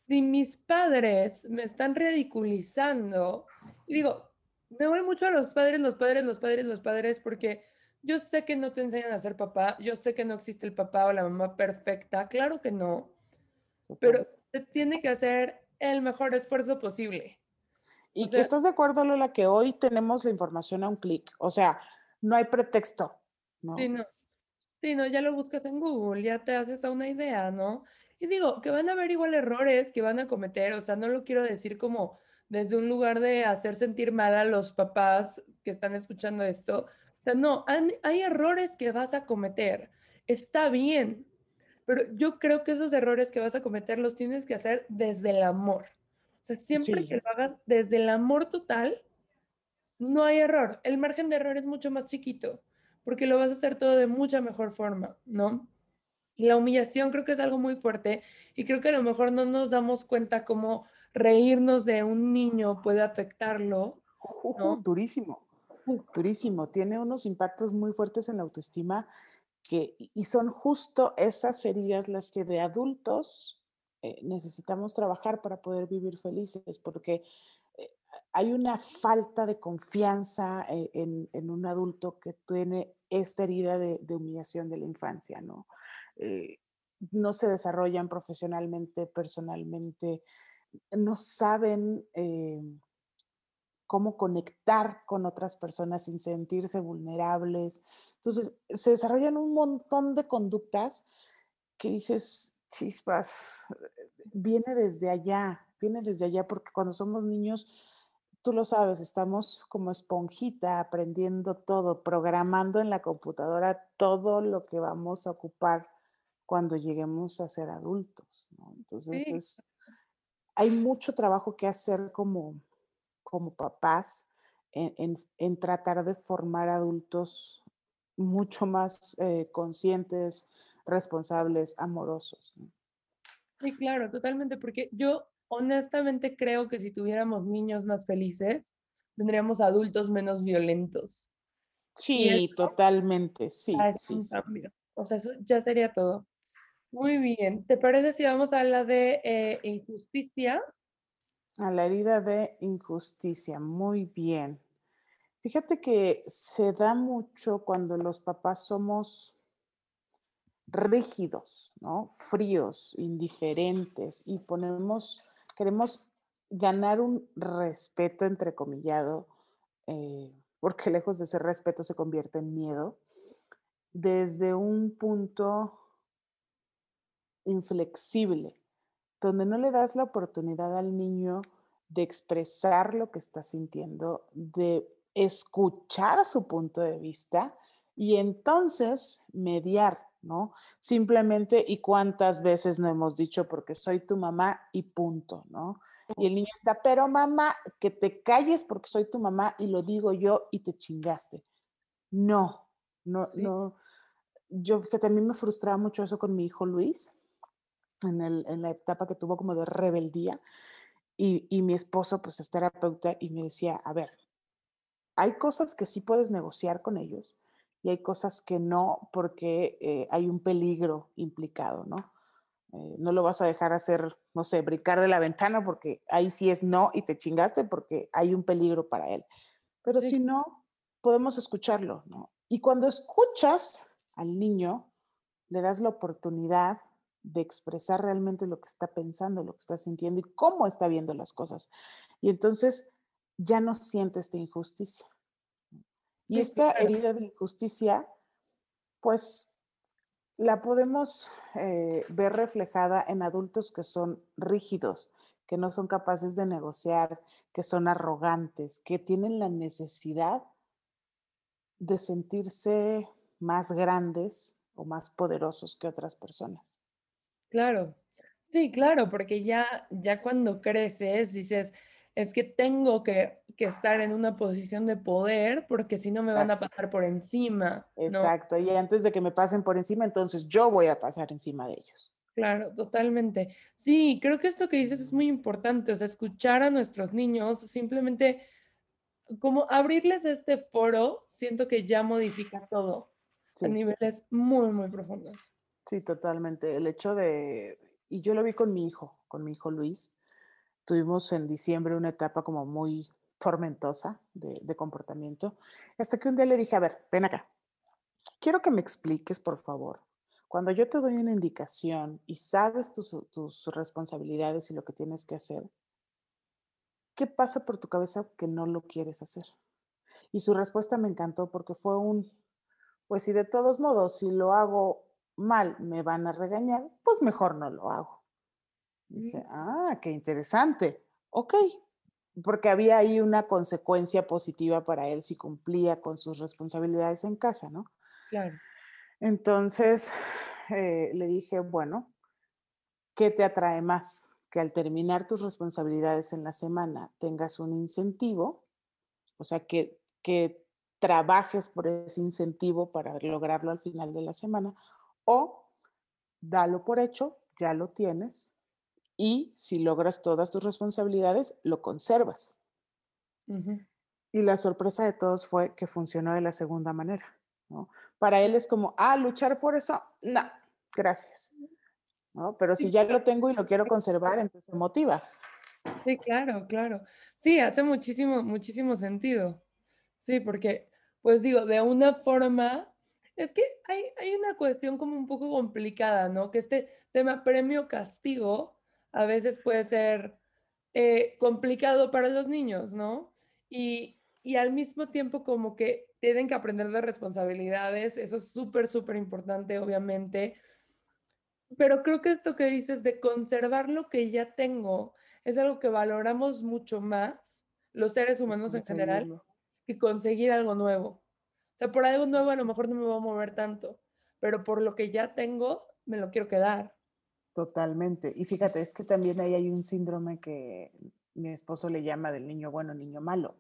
[SPEAKER 1] si mis padres me están ridiculizando, y digo, me voy mucho a los padres, los padres, los padres, los padres, porque yo sé que no te enseñan a ser papá, yo sé que no existe el papá o la mamá perfecta, claro que no, pero te tiene que hacer el mejor esfuerzo posible.
[SPEAKER 2] Y que estás de acuerdo, Lola, que hoy tenemos la información a un clic. O sea, no hay pretexto. ¿no?
[SPEAKER 1] Sí, no. Sí, no, ya lo buscas en Google, ya te haces a una idea, ¿no? Y digo, que van a haber igual errores que van a cometer, o sea, no lo quiero decir como desde un lugar de hacer sentir mal a los papás que están escuchando esto. O sea, no, hay errores que vas a cometer. Está bien, pero yo creo que esos errores que vas a cometer los tienes que hacer desde el amor. O sea, siempre que lo hagas desde el amor total, no hay error. El margen de error es mucho más chiquito porque lo vas a hacer todo de mucha mejor forma, ¿no? Y la humillación creo que es algo muy fuerte y creo que a lo mejor no nos damos cuenta cómo reírnos de un niño puede afectarlo. ¿no?
[SPEAKER 2] durísimo, durísimo. Tiene unos impactos muy fuertes en la autoestima que, y son justo esas heridas las que de adultos eh, necesitamos trabajar para poder vivir felices, porque hay una falta de confianza eh, en, un adulto que tiene esta herida de, humillación de la infancia, ¿no? no se desarrollan profesionalmente, personalmente, no saben cómo conectar con otras personas sin sentirse vulnerables. Entonces, se desarrollan un montón de conductas que dices, chispas, viene desde allá, viene desde allá porque cuando somos niños, tú lo sabes, estamos como esponjita aprendiendo todo, programando en la computadora todo lo que vamos a ocupar cuando lleguemos a ser adultos. Entonces, hay mucho trabajo que hacer como, como papás en, tratar de formar adultos mucho más eh, conscientes, responsables, amorosos.
[SPEAKER 1] Sí, claro, totalmente, porque yo honestamente creo que si tuviéramos niños más felices, tendríamos adultos menos violentos.
[SPEAKER 2] Sí, totalmente, sí. sí,
[SPEAKER 1] O sea, eso ya sería todo. Muy bien. ¿Te parece si vamos a la de eh, injusticia?
[SPEAKER 2] A la herida de injusticia, muy bien. Fíjate que se da mucho cuando los papás somos rígidos, ¿no? Fríos, indiferentes y ponemos, queremos ganar un respeto entrecomillado, eh, porque lejos de ser respeto se convierte en miedo, desde un punto inflexible, donde no le das la oportunidad al niño de expresar lo que está sintiendo, de escuchar su punto de vista y entonces mediar, ¿no? Simplemente, ¿y cuántas veces no hemos dicho porque soy tu mamá y punto, ¿no? Y el niño está, pero mamá, que te calles porque soy tu mamá y lo digo yo y te chingaste. No, no, no. Yo que también me frustraba mucho eso con mi hijo Luis, en, la etapa que tuvo como de rebeldía. Y, mi esposo, pues es terapeuta, y me decía, a ver, hay cosas que sí puedes negociar con ellos y hay cosas que no porque eh, hay un peligro implicado, ¿no? Eh, no lo vas a dejar hacer, no sé, brincar de la ventana porque ahí sí es no y te chingaste porque hay un peligro para él. Pero si no, podemos escucharlo, ¿no? Y cuando escuchas al niño, le das la oportunidad de expresar realmente lo que está pensando, lo que está sintiendo y cómo está viendo las cosas. Y entonces ya no siente esta injusticia. Y esta herida de injusticia, pues la podemos eh, ver reflejada en adultos que son rígidos, que no son capaces de negociar, que son arrogantes, que tienen la necesidad de sentirse más grandes o más poderosos que otras personas.
[SPEAKER 1] Claro. Sí, claro, porque ya ya cuando creces dices: "Es que tengo que que estar en una posición de poder, porque si no me van a pasar por encima",
[SPEAKER 2] Exacto, y antes de que me pasen por encima, entonces yo voy a pasar encima de ellos.
[SPEAKER 1] Claro, totalmente. Sí, creo que esto que dices es muy importante, o sea, escuchar a nuestros niños, simplemente como abrirles este foro, siento que ya modifica todo a niveles muy, muy profundos.
[SPEAKER 2] Sí, totalmente. El hecho de, y yo lo vi con mi hijo, con mi hijo Luis, tuvimos en diciembre una etapa como muy tormentosa de, comportamiento, hasta que un día le dije, a ver, ven acá, quiero que me expliques, por favor, cuando yo te doy una indicación y sabes tus, tus responsabilidades y lo que tienes que hacer, ¿qué pasa por tu cabeza que no lo quieres hacer? Y su respuesta me encantó porque fue un, pues si de todos modos, si lo hago mal me van a regañar, pues mejor no lo hago. Dije, ah, qué interesante. Ok, porque había ahí una consecuencia positiva para él si cumplía con sus responsabilidades en casa, ¿no?
[SPEAKER 1] Claro.
[SPEAKER 2] Entonces eh, le dije, bueno, ¿qué te atrae más? Que al terminar tus responsabilidades en la semana tengas un incentivo o sea, que, que trabajes por ese incentivo para lograrlo al final de la semana, o dalo por hecho, ya lo tienes, y si logras todas tus responsabilidades, lo conservas. Y la sorpresa de todos fue que funcionó de la segunda manera. ¿no? Para él es como, ah, luchar por eso, no, gracias. ¿no? Pero si ya lo tengo y lo quiero conservar, entonces motiva.
[SPEAKER 1] Sí, claro, claro. Sí, hace muchísimo, muchísimo sentido. Sí, porque, pues digo, de una forma, es que hay, hay una cuestión como un poco complicada, ¿no? Que este tema premio-castigo a veces puede ser eh, complicado para los niños, ¿no? Y, y al mismo tiempo como que tienen que aprender de responsabilidades, eso es súper, súper importante, obviamente. Pero creo que esto que dices de conservar lo que ya tengo es algo que valoramos mucho más, los seres humanos en general, que conseguir algo nuevo. O sea, por algo nuevo a lo mejor no me voy a mover tanto, pero por lo que ya tengo, me lo quiero quedar.
[SPEAKER 2] Totalmente. Y fíjate, es que también ahí hay un síndrome que mi esposo le llama del niño bueno, niño malo.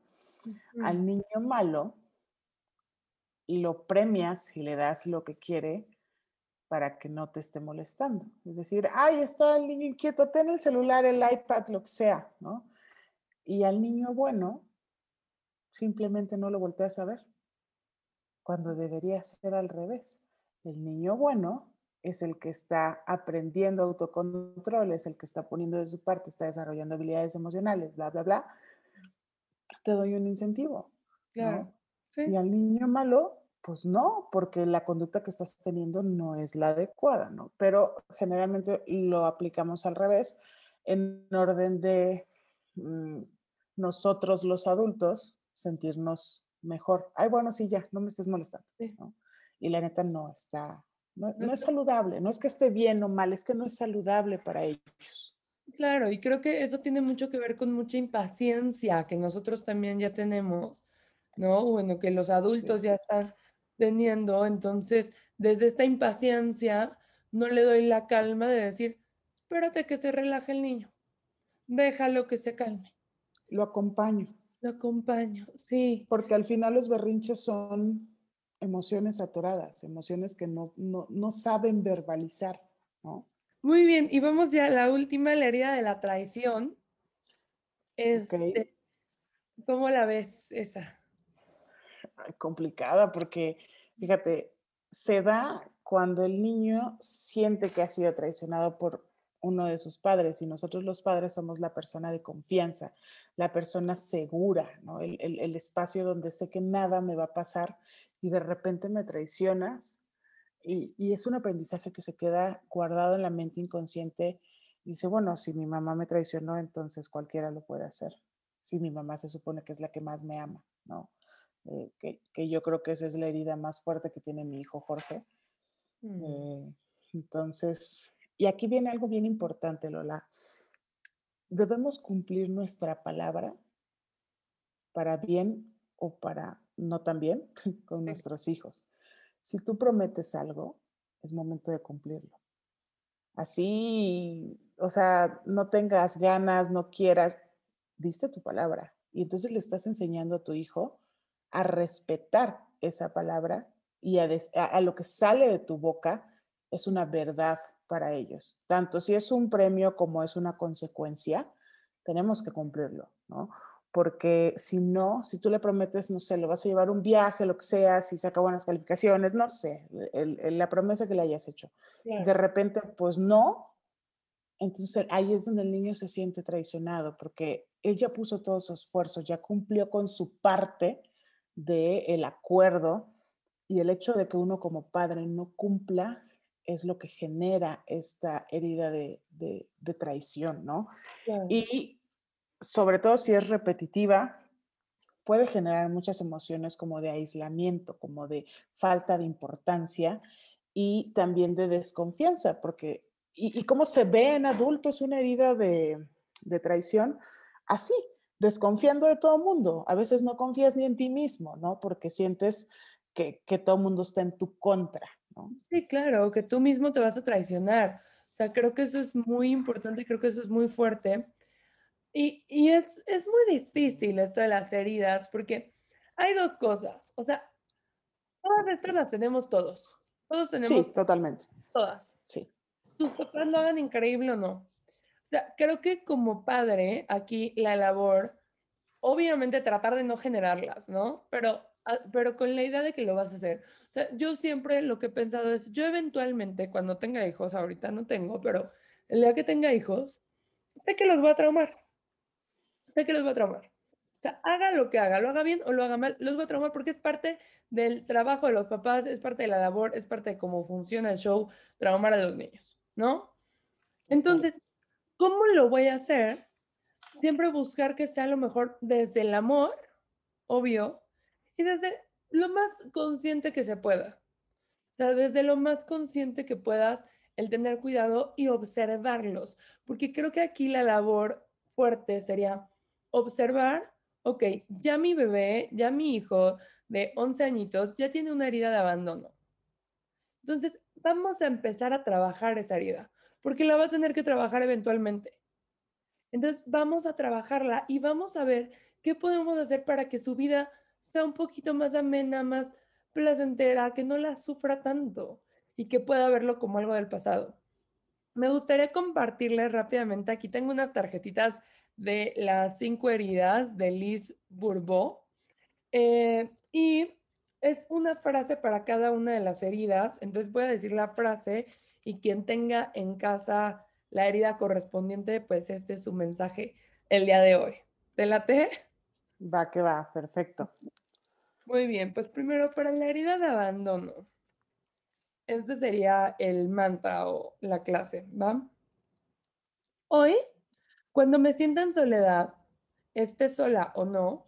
[SPEAKER 2] Al niño malo lo premias y le das lo que quiere para que no te esté molestando. Es decir, ay, está el niño inquieto, ten el celular, el iPad, lo que sea, ¿no? Y al niño bueno, simplemente no lo volteas a ver, cuando debería ser al revés. El niño bueno es el que está aprendiendo autocontrol, es el que está poniendo de su parte, está desarrollando habilidades emocionales, bla, bla, bla. Te doy un incentivo. Claro. Y al niño malo, pues no, porque la conducta que estás teniendo no es la adecuada, ¿no? Pero generalmente lo aplicamos al revés, en orden de mm, nosotros los adultos sentirnos mejor. Ay, bueno, sí, ya, no me estés molestando. Y la neta no está, no, no es saludable, no es que esté bien o mal, es que no es saludable para ellos.
[SPEAKER 1] Claro, y creo que eso tiene mucho que ver con mucha impaciencia que nosotros también ya tenemos, ¿no? Bueno, que los adultos ya están teniendo. Entonces, desde esta impaciencia, no le doy la calma de decir, espérate que se relaje el niño, déjalo que se calme.
[SPEAKER 2] Lo acompaño.
[SPEAKER 1] Lo acompaño, sí.
[SPEAKER 2] Porque al final los berrinches son emociones atoradas, emociones que no, no, saben verbalizar, ¿no?
[SPEAKER 1] Muy bien, y vamos ya a la última, la herida de la traición. Este, ¿Cómo la ves esa?
[SPEAKER 2] complicada porque, fíjate, se da cuando el niño siente que ha sido traicionado por uno de sus padres y nosotros los padres somos la persona de confianza, la persona segura, ¿no? el, el, espacio donde sé que nada me va a pasar y de repente me traicionas y, y, es un aprendizaje que se queda guardado en la mente inconsciente y dice, bueno, si mi mamá me traicionó, entonces cualquiera lo puede hacer. Si mi mamá se supone que es la que más me ama, ¿no? Eh, que, yo creo que esa es la herida más fuerte que tiene mi hijo Jorge. Mm. Eh, entonces, y aquí viene algo bien importante, Lola. Debemos cumplir nuestra palabra para bien o para no tan bien con nuestros hijos. Si tú prometes algo, es momento de cumplirlo. Así, o sea, no tengas ganas, no quieras, diste tu palabra. Y entonces le estás enseñando a tu hijo a respetar esa palabra y a, lo que sale de tu boca es una verdad para ellos. Tanto si es un premio como es una consecuencia, tenemos que cumplirlo, ¿no? Porque si no, si tú le prometes, no sé, lo vas a llevar un viaje, lo que sea, si saca buenas calificaciones, no sé, la promesa que le hayas hecho. De repente, pues no, entonces ahí es donde el niño se siente traicionado, porque él ya puso todo su esfuerzo, ya cumplió con su parte del acuerdo y el hecho de que uno como padre no cumpla es lo que genera esta herida de, traición, ¿no? Y sobre todo si es repetitiva, puede generar muchas emociones como de aislamiento, como de falta de importancia y también de desconfianza, porque, ¿y, cómo se ve en adultos una herida de, de traición? Así, desconfiando de todo mundo. A veces no confías ni en ti mismo, ¿no? Porque sientes que, que todo mundo está en tu contra, ¿no?
[SPEAKER 1] Sí, claro, que tú mismo te vas a traicionar. O sea, creo que eso es muy importante, creo que eso es muy fuerte, Y, y es, es muy difícil esto de las heridas porque hay dos cosas. O sea, todas estas las tenemos todos. Todos tenemos.
[SPEAKER 2] Sí, totalmente.
[SPEAKER 1] Todas.
[SPEAKER 2] Sí.
[SPEAKER 1] Tus papás lo hagan increíble o no. O sea, creo que como padre, aquí la labor, obviamente tratar de no generarlas, ¿no? Pero, ah, pero con la idea de que lo vas a hacer. O sea, yo siempre lo que he pensado es, yo eventualmente, cuando tenga hijos, ahorita no tengo, pero el día que tenga hijos, sé que los voy a traumar. Sé que los voy a traumar. O sea, haga lo que haga, lo haga bien o lo haga mal, los voy a traumar porque es parte del trabajo de los papás, es parte de la labor, es parte de cómo funciona el show, traumar a los niños, ¿no? Entonces, ¿cómo lo voy a hacer? Siempre buscar que sea lo mejor desde el amor, obvio, y desde lo más consciente que se pueda. O sea, desde lo más consciente que puedas, el tener cuidado y observarlos, porque creo que aquí la labor fuerte sería observar, ok, ya mi bebé, ya mi hijo de 11 añitos ya tiene una herida de abandono. Entonces, vamos a empezar a trabajar esa herida, porque la va a tener que trabajar eventualmente. Entonces, vamos a trabajarla y vamos a ver qué podemos hacer para que su vida sea un poquito más amena, más placentera, que no la sufra tanto y que pueda verlo como algo del pasado. Me gustaría compartirles rápidamente, aquí tengo unas tarjetitas de las cinco heridas de Liz Bourbeau. Eh, y es una frase para cada una de las heridas. Entonces voy a decir la frase y quien tenga en casa la herida correspondiente, pues este es su mensaje el día de hoy. ¿Te late?
[SPEAKER 2] Va que va, perfecto.
[SPEAKER 1] Muy bien, pues primero para la herida de abandono. Este sería el mantra o la clase, ¿va? Hoy cuando me sienta en soledad, esté sola o no,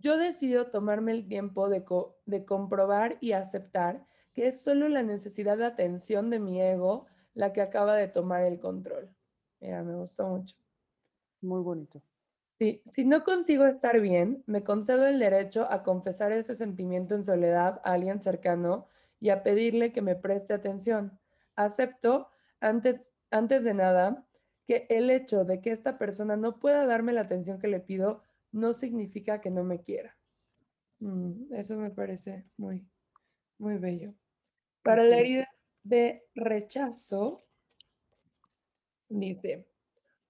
[SPEAKER 1] yo decido tomarme el tiempo de, de comprobar y aceptar que es solo la necesidad de atención de mi ego la que acaba de tomar el control. Mira, me gustó mucho.
[SPEAKER 2] Muy bonito.
[SPEAKER 1] Sí, si no consigo estar bien, me concedo el derecho a confesar ese sentimiento en soledad a alguien cercano y a pedirle que me preste atención. Acepto, antes, antes de nada, que el hecho de que esta persona no pueda darme la atención que le pido no significa que no me quiera. Mm, eso me parece muy, muy bello. Para la herida de rechazo, dice,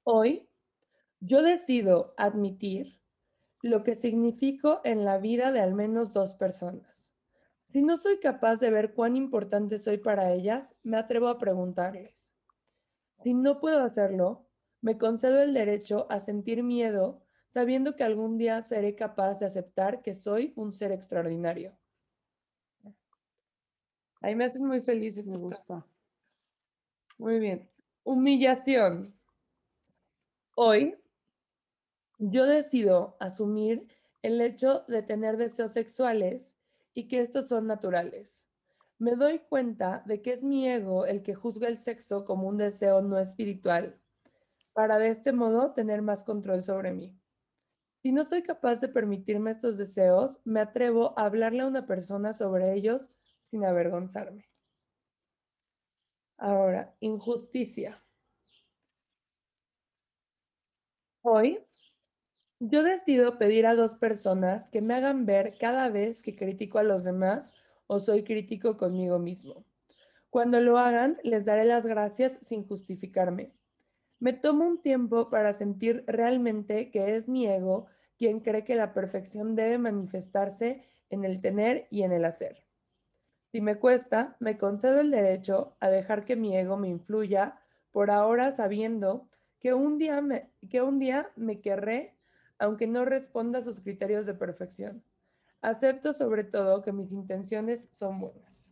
[SPEAKER 1] hoy yo decido admitir lo que significo en la vida de al menos dos personas. Si no soy capaz de ver cuán importante soy para ellas, me atrevo a preguntarles. Si no puedo hacerlo, me concedo el derecho a sentir miedo sabiendo que algún día seré capaz de aceptar que soy un ser extraordinario. Ahí me haces muy feliz.
[SPEAKER 2] Me gusta.
[SPEAKER 1] Muy bien. Humillación. Hoy yo decido asumir el hecho de tener deseos sexuales y que estos son naturales me doy cuenta de que es mi ego el que juzga el sexo como un deseo no espiritual, para de este modo tener más control sobre mí. Si no soy capaz de permitirme estos deseos, me atrevo a hablarle a una persona sobre ellos sin avergonzarme. Ahora, injusticia. Hoy, yo decido pedir a dos personas que me hagan ver cada vez que critico a los demás o soy crítico conmigo mismo. Cuando lo hagan, les daré las gracias sin justificarme. Me tomo un tiempo para sentir realmente que es mi ego quien cree que la perfección debe manifestarse en el tener y en el hacer. Si me cuesta, me concedo el derecho a dejar que mi ego me influya por ahora sabiendo que un día me, que un día me querré aunque no responda a sus criterios de perfección. Acepto sobre todo que mis intenciones son buenas.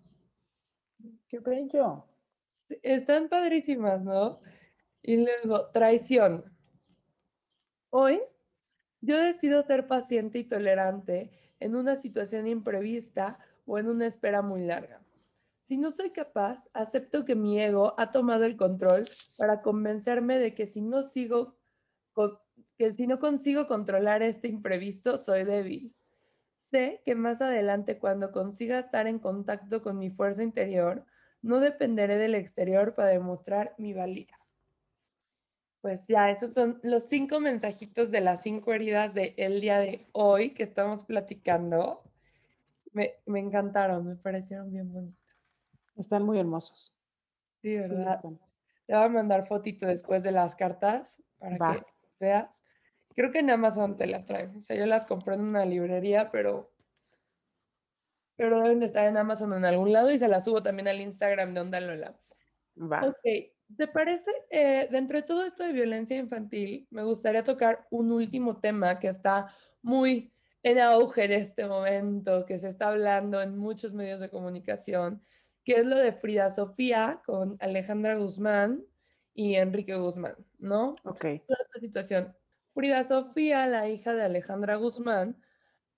[SPEAKER 2] Qué bello.
[SPEAKER 1] Están padrísimas, ¿no? Y luego, traición. Hoy yo decido ser paciente y tolerante en una situación imprevista o en una espera muy larga. Si no soy capaz, acepto que mi ego ha tomado el control para convencerme de que si no sigo que si no consigo controlar este imprevisto, soy débil. Sé que más adelante, cuando consiga estar en contacto con mi fuerza interior, no dependeré del exterior para demostrar mi valía. Pues ya, esos son los cinco mensajitos de las cinco heridas del día de hoy que estamos platicando. Me, me encantaron, me parecieron bien bonitos.
[SPEAKER 2] Están muy hermosos.
[SPEAKER 1] Sí, ¿verdad? Te voy a mandar fotito después de las cartas para que veas. Creo que en Amazon te las traen. O sea, yo las compré en una librería, pero, pero deben de estar en Amazon en algún lado y se las subo también al Instagram de Onda Lola. Va. Ok, ¿te parece? Eh, dentro de todo esto de violencia infantil, me gustaría tocar un último tema que está muy en auge en este momento, que se está hablando en muchos medios de comunicación, que es lo de Frida Sofía con Alejandra Guzmán y Enrique Guzmán, ¿no?
[SPEAKER 2] Ok.
[SPEAKER 1] Toda esta situación. Frida Sofía, la hija de Alejandra Guzmán,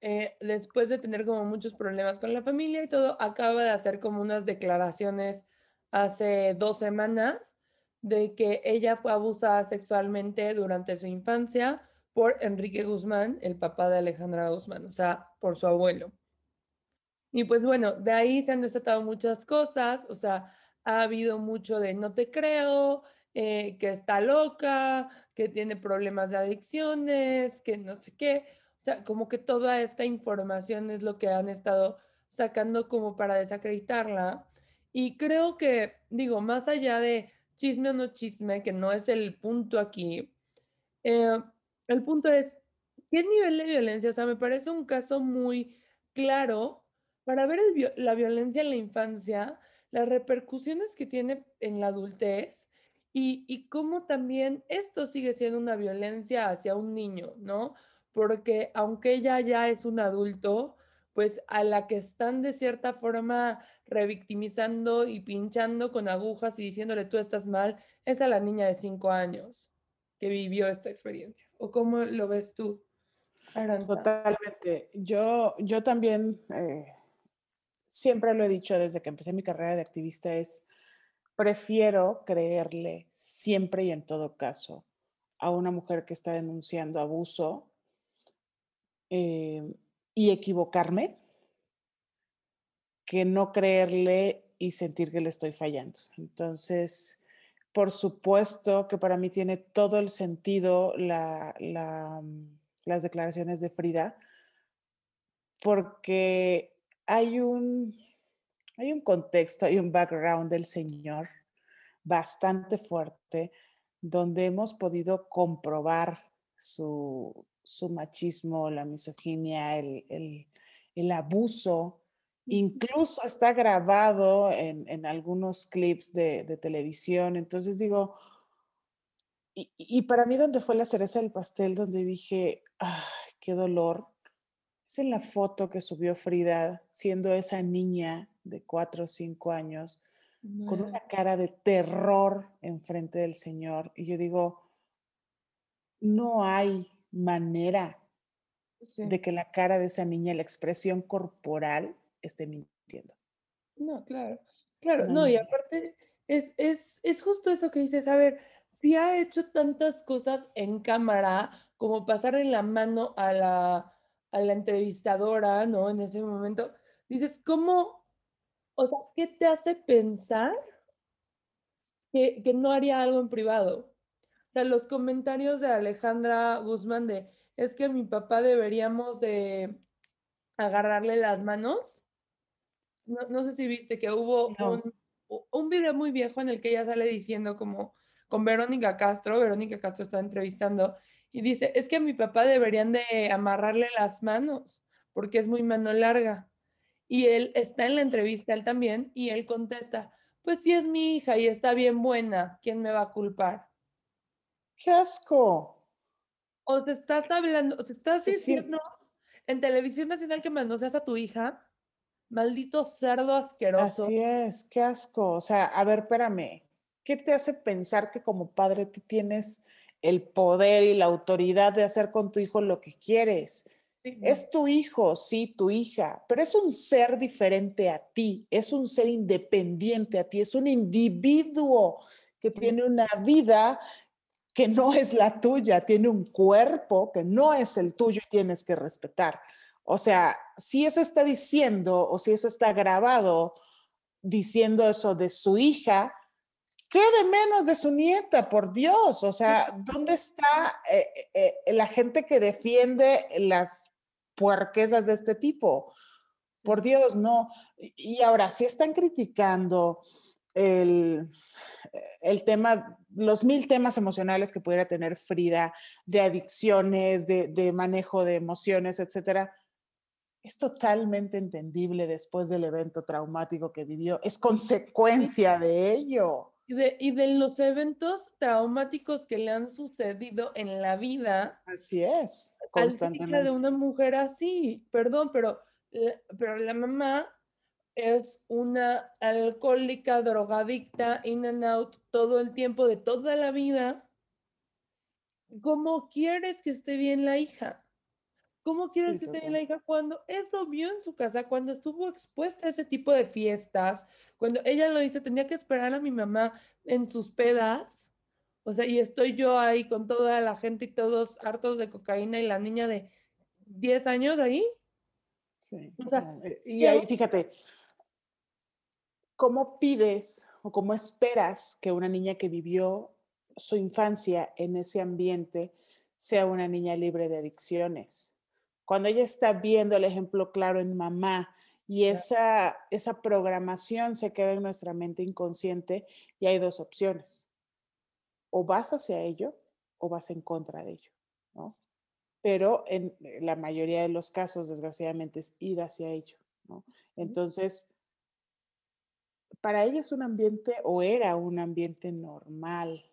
[SPEAKER 1] eh, después de tener como muchos problemas con la familia y todo, acaba de hacer como unas declaraciones hace dos semanas de que ella fue abusada sexualmente durante su infancia por Enrique Guzmán, el papá de Alejandra Guzmán, o sea, por su abuelo. Y pues bueno, de ahí se han desatado muchas cosas, o sea, ha habido mucho de no te creo, eh, que está loca, que tiene problemas de adicciones, que no sé qué. O sea, como que toda esta información es lo que han estado sacando como para desacreditarla. Y creo que, digo, más allá de chisme o no chisme, que no es el punto aquí, eh, el punto es, ¿qué nivel de violencia? O sea, me parece un caso muy claro para ver la violencia en la infancia, las repercusiones que tiene en la adultez y, cómo también esto sigue siendo una violencia hacia un niño, ¿no? Porque aunque ella ya es un adulto, pues a la que están de cierta forma revictimizando y pinchando con agujas y diciéndole tú estás mal, es a la niña de cinco años que vivió esta experiencia. ¿O cómo lo ves tú?
[SPEAKER 2] Totalmente. Yo, yo también eh, siempre lo he dicho desde que empecé mi carrera de activista, es prefiero creerle siempre y en todo caso a una mujer que está denunciando abuso eh, y equivocarme que no creerle y sentir que le estoy fallando. Entonces, por supuesto que para mí tiene todo el sentido mm, las declaraciones de Frida, porque hay un, hay un contexto, hay un background del Señor bastante fuerte donde hemos podido comprobar su, machismo, la misoginia, el, abuso. Incluso está grabado en, algunos clips de, televisión. Entonces digo, y, y, para mí donde fue la cereza del pastel, donde dije, ay, qué dolor, es en la foto que subió Frida, siendo esa niña de cuatro o cinco años, con una cara de terror enfrente del Señor. Y yo digo, no hay manera de que la cara de esa niña, la expresión corporal, esté mintiendo.
[SPEAKER 1] No, claro, claro, no, y aparte es, es, es justo eso que dices, a ver, si ha hecho tantas cosas en cámara, como pasar en la mano a la, a la entrevistadora, ¿no? En ese momento, dices, ¿cómo, o sea, qué te hace pensar que, que no haría algo en privado? O sea, los comentarios de Alejandra Guzmán de, es que mi papá deberíamos de agarrarle las manos. No, no sé si viste que hubo un, un video muy viejo en el que ella sale diciendo como con Verónica Castro, Verónica Castro está entrevistando y dice, es que a mi papá deberían de amarrarle las manos porque es muy mano larga. Y él está en la entrevista, él también, y él contesta, pues si es mi hija y está bien buena, ¿quién me va a culpar?
[SPEAKER 2] ¡Qué asco!
[SPEAKER 1] O se estás hablando, o se estás diciendo en televisión nacional que manoseas a tu hija, maldito cerdo asqueroso.
[SPEAKER 2] Así es, qué asco. O sea, a ver, espérame, ¿qué te hace pensar que como padre tú tienes el poder y la autoridad de hacer con tu hijo lo que quieres. Es tu hijo, sí, tu hija, pero es un ser diferente a ti, es un ser independiente a ti, es un individuo que tiene una vida que no es la tuya, tiene un cuerpo que no es el tuyo y tienes que respetar. O sea, si eso está diciendo o si eso está grabado diciendo eso de su hija, ¿qué de menos de su nieta? Por Dios, o sea, ¿dónde está eh, eh, eh, la gente que defiende las puerquesas de este tipo? Por Dios, no. Y ahora, si están criticando el, el tema, los mil temas emocionales que pudiera tener Frida, de adicciones, de, de manejo de emociones, etcétera, es totalmente entendible después del evento traumático que vivió. Es consecuencia de ello.
[SPEAKER 1] Y de, y de, los eventos traumáticos que le han sucedido en la vida.
[SPEAKER 2] Así es,
[SPEAKER 1] constantemente. de una mujer así, perdón, pero, pero la mamá es una alcohólica, drogadicta, in and out todo el tiempo de toda la vida. ¿Cómo quieres que esté bien la hija? ¿Cómo quieres que bien la hija cuando eso vio en su casa, cuando estuvo expuesta a ese tipo de fiestas, cuando ella lo dice, tenía que esperar a mi mamá en sus pedas? O sea, y estoy yo ahí con toda la gente y todos hartos de cocaína y la niña de 10 años ahí.
[SPEAKER 2] Sí. O sea, eh, y ahí fíjate, ¿cómo pides o cómo esperas que una niña que vivió su infancia en ese ambiente sea una niña libre de adicciones? Cuando ella está viendo el ejemplo claro en mamá y esa, esa programación se queda en nuestra mente inconsciente y hay dos opciones. O vas hacia ello o vas en contra de ello, ¿no? Pero en la mayoría de los casos, desgraciadamente, es ir hacia ello, ¿no? Entonces, para ella es un ambiente o era un ambiente normal,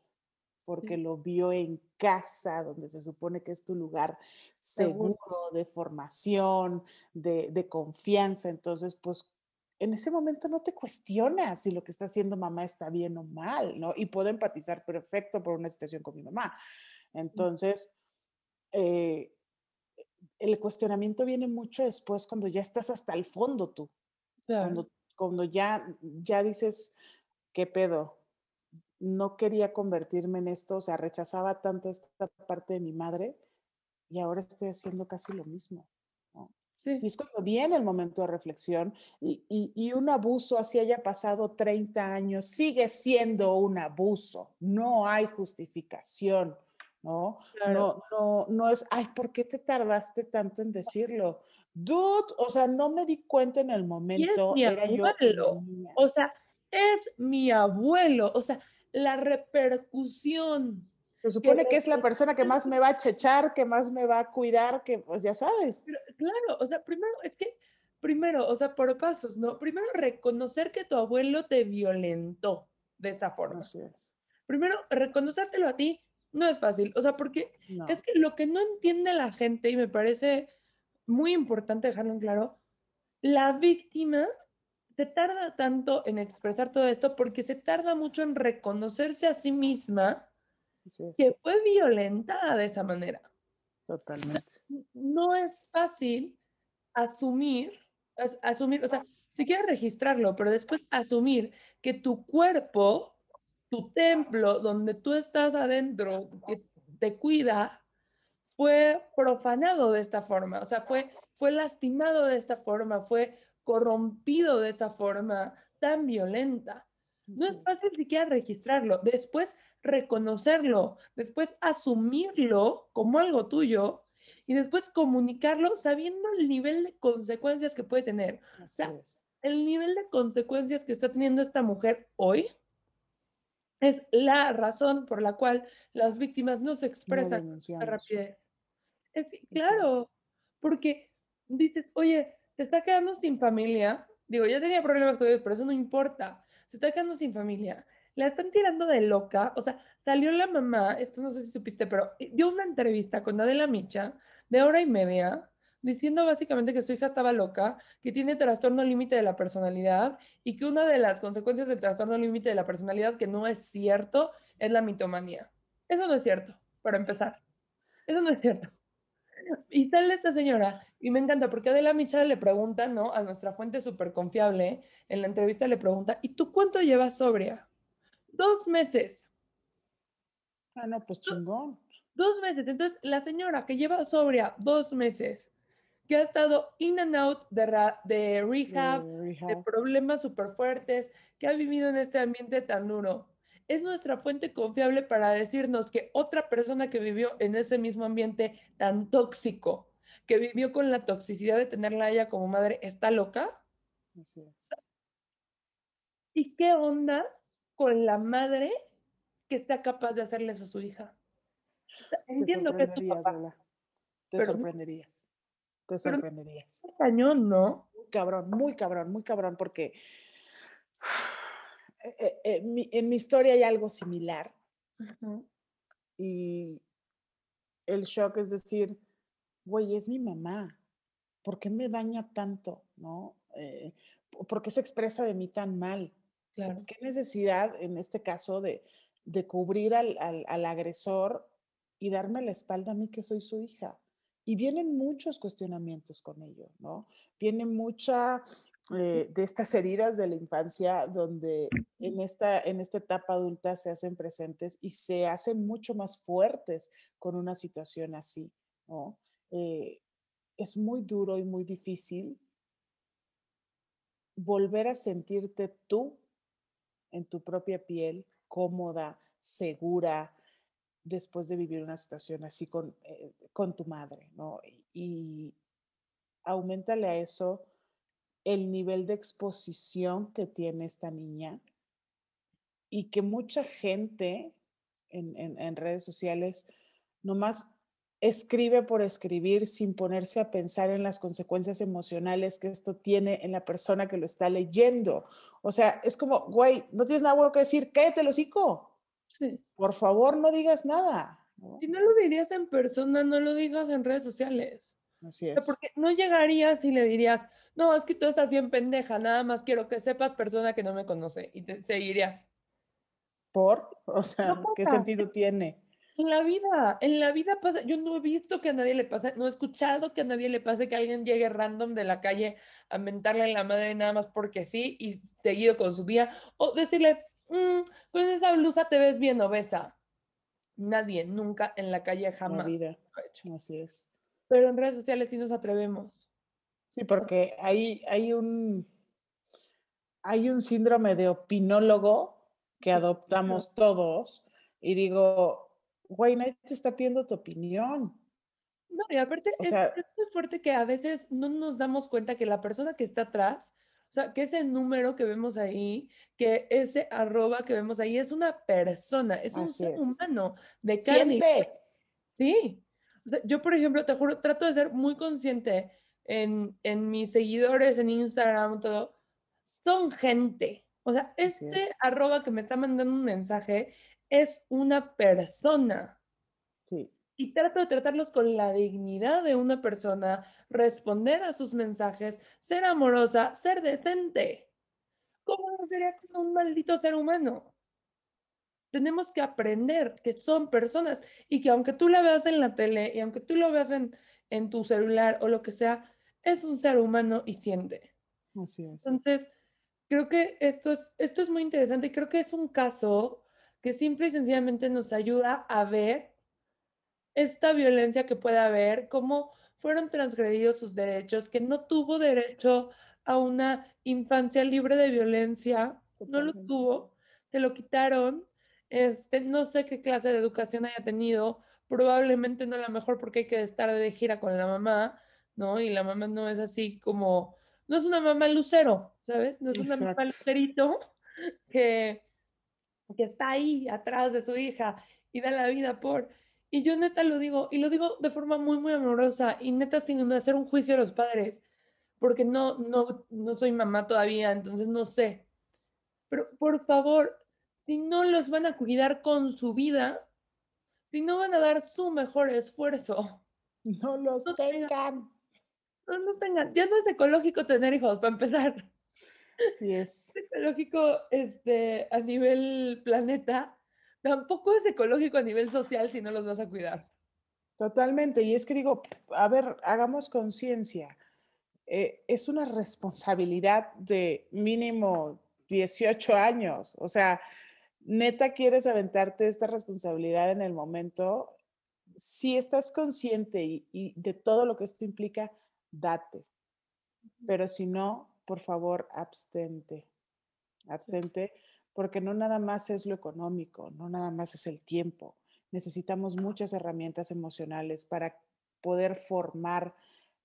[SPEAKER 2] porque lo vio en casa, donde se supone que es tu lugar seguro, de formación, de, confianza. Entonces, pues en ese momento no te cuestionas si lo que está haciendo mamá está bien o mal, ¿no? Y puedo empatizar perfecto por una situación con mi mamá. Entonces, eh, el cuestionamiento viene mucho después cuando ya estás hasta el fondo tú. Cuando cuando ya, ya dices, ¿qué pedo? No quería convertirme en esto, o sea, rechazaba tanto esta parte de mi madre y ahora estoy haciendo casi lo mismo. Sí. Y es cuando viene el momento de reflexión y, y, un abuso, así haya pasado 30 años, sigue siendo un abuso, no hay justificación. ¿no? No, no, no es, ay, ¿por qué te tardaste tanto en decirlo? Dude, o sea, no me di cuenta en el momento.
[SPEAKER 1] Y es mi abuelo. o sea, es mi abuelo. O sea, la repercusión.
[SPEAKER 2] Se supone que, es la persona que más me va a chechar, que más me va a cuidar, que pues ya sabes.
[SPEAKER 1] claro, o sea, primero, es que, primero, o sea, por pasos, ¿no? Primero reconocer que tu abuelo te violentó de esa forma. Primero, reconocértelo a ti no es fácil, o sea, porque es que lo que no entiende la gente, y me parece muy importante dejarlo en claro, la víctima se tarda tanto en expresar todo esto porque se tarda mucho en reconocerse a sí misma que fue violentada de esa manera.
[SPEAKER 2] Totalmente.
[SPEAKER 1] No es fácil asumir, asumir, o sea, si quieres registrarlo, pero después asumir que tu cuerpo, tu templo, donde tú estás adentro, que te cuida, fue profanado de esta forma, o sea, fue, fue lastimado de esta forma, fue corrompido de esa forma tan violenta. No es fácil siquiera registrarlo, después reconocerlo, después asumirlo como algo tuyo y después comunicarlo sabiendo el nivel de consecuencias que puede tener. o sea, el nivel de consecuencias que está teniendo esta mujer hoy es la razón por la cual las víctimas no se expresan no rapidez. Claro, porque dices, oye, te está quedando sin familia. Digo, ya tenía problemas con ellos, pero eso no importa. Se está quedando sin familia. La están tirando de loca. O sea, salió la mamá, esto no sé si supiste, pero dio una entrevista con Adela Micha de hora y media diciendo básicamente que su hija estaba loca, que tiene trastorno límite de la personalidad y que una de las consecuencias del trastorno límite de la personalidad que no es cierto es la mitomanía. Eso no es cierto, para empezar. Eso no es cierto. Y sale esta señora y me encanta porque Adela Michal le pregunta, ¿no? A nuestra fuente súper confiable, en la entrevista le pregunta, ¿y tú cuánto llevas sobria? Dos meses.
[SPEAKER 2] Ah, no, pues chingón.
[SPEAKER 1] Dos meses. Entonces, la señora que lleva sobria dos meses, que ha estado in and out de, de, rehab, de, de problemas súper fuertes, que ha vivido en este ambiente tan duro, es nuestra fuente confiable para decirnos que otra persona que vivió en ese mismo ambiente tan tóxico, que vivió con la toxicidad de tenerla a ella como madre, está loca.
[SPEAKER 2] Así es.
[SPEAKER 1] ¿Y qué onda con la madre que sea capaz de hacerle eso a su hija? Entiendo que es tu papá.
[SPEAKER 2] Te sorprenderías. Te sorprenderías.
[SPEAKER 1] Es cañón, ¿no?
[SPEAKER 2] Muy cabrón, muy cabrón, muy cabrón, porque eh, eh, eh, en mi historia hay algo similar. Y el shock es decir, güey, es mi mamá. ¿Por qué me daña tanto? ¿No? ¿Por qué se expresa de mí tan mal?
[SPEAKER 1] Claro.
[SPEAKER 2] ¿Qué necesidad, en este caso, de, de cubrir al, al, al agresor y darme la espalda a mí que soy su hija? Y vienen muchos cuestionamientos con ello, ¿no? Viene mucha eh, de estas heridas de la infancia donde en esta, en esta etapa adulta se hacen presentes y se hacen mucho más fuertes con una situación así, ¿no? Eh, es muy duro y muy difícil volver a sentirte tú en tu propia piel, cómoda, segura, después de vivir una situación así con, eh, con tu madre, ¿no? Y aumentale a eso el nivel de exposición que tiene esta niña y que mucha gente en, en, redes sociales nomás escribe por escribir sin ponerse a pensar en las consecuencias emocionales que esto tiene en la persona que lo está leyendo. O sea, es como, güey, no tienes nada bueno que decir, cállate el hocico.
[SPEAKER 1] Sí.
[SPEAKER 2] Por favor, no digas nada.
[SPEAKER 1] Si no lo dirías en persona, no lo digas en redes sociales.
[SPEAKER 2] Así es.
[SPEAKER 1] Porque no llegarías y le dirías, no, es que tú estás bien pendeja, nada más quiero que sepas persona que no me conoce y te seguirías.
[SPEAKER 2] ¿Por? O sea, ¿qué sentido tiene?
[SPEAKER 1] En la vida, en la vida pasa, yo no he visto que a nadie le pase, no he escuchado que a nadie le pase que alguien llegue random de la calle a mentarle a la madre nada más porque sí y seguido con su día, o decirle, mm, con esa blusa te ves bien obesa. Nadie, nunca en la calle jamás.
[SPEAKER 2] La vida. Así es.
[SPEAKER 1] Pero en redes sociales sí nos atrevemos.
[SPEAKER 2] Sí, porque hay, hay un hay un síndrome de opinólogo que adoptamos todos y digo, güey, nadie te está pidiendo tu opinión.
[SPEAKER 1] No, y aparte es, es, muy fuerte que a veces no nos damos cuenta que la persona que está atrás o sea, que ese número que vemos ahí, que ese arroba que vemos ahí es una persona, es un ser humano de carne. Sí. O sea, yo, por ejemplo, te juro, trato de ser muy consciente en, en mis seguidores, en Instagram, todo. Son gente. O sea, este arroba que me está mandando un mensaje es una persona. Y trato de tratarlos con la dignidad de una persona, responder a sus mensajes, ser amorosa, ser decente. ¿Cómo sería con un maldito ser humano? Tenemos que aprender que son personas y que aunque tú la veas en la tele y aunque tú lo veas en, en tu celular o lo que sea, es un ser humano y siente.
[SPEAKER 2] Así es.
[SPEAKER 1] Entonces, creo que esto es, esto es muy interesante y creo que es un caso que simple y sencillamente nos ayuda a ver esta violencia que puede haber, cómo fueron transgredidos sus derechos, que no tuvo derecho a una infancia libre de violencia, no lo tuvo, se lo quitaron, este, no sé qué clase de educación haya tenido, probablemente no la mejor porque hay que estar de gira con la mamá, ¿no? Y la mamá no es así como, no es una mamá lucero, ¿sabes? No es una mamá lucerito que, que está ahí atrás de su hija y da la vida por... Y yo neta lo digo, y lo digo de forma muy, muy amorosa, y neta sin hacer un juicio a los padres, porque no, no, no soy mamá todavía, entonces no sé. Pero por favor, si no los van a cuidar con su vida, si no van a dar su mejor esfuerzo,
[SPEAKER 2] no los tengan.
[SPEAKER 1] No los tengan. Ya no es ecológico tener hijos, para empezar.
[SPEAKER 2] Así es.
[SPEAKER 1] Es ecológico este, a nivel planeta tampoco es ecológico a nivel social si no los vas a cuidar.
[SPEAKER 2] Totalmente. Y es que digo, a ver, hagamos conciencia. Eh, es una responsabilidad de mínimo 18 años. O sea, neta quieres aventarte esta responsabilidad en el momento. Si estás consciente y, y de todo lo que esto implica, date. Pero si no, por favor, abstente. Abstente porque no nada más es lo económico, no nada más es el tiempo. Necesitamos muchas herramientas emocionales para poder formar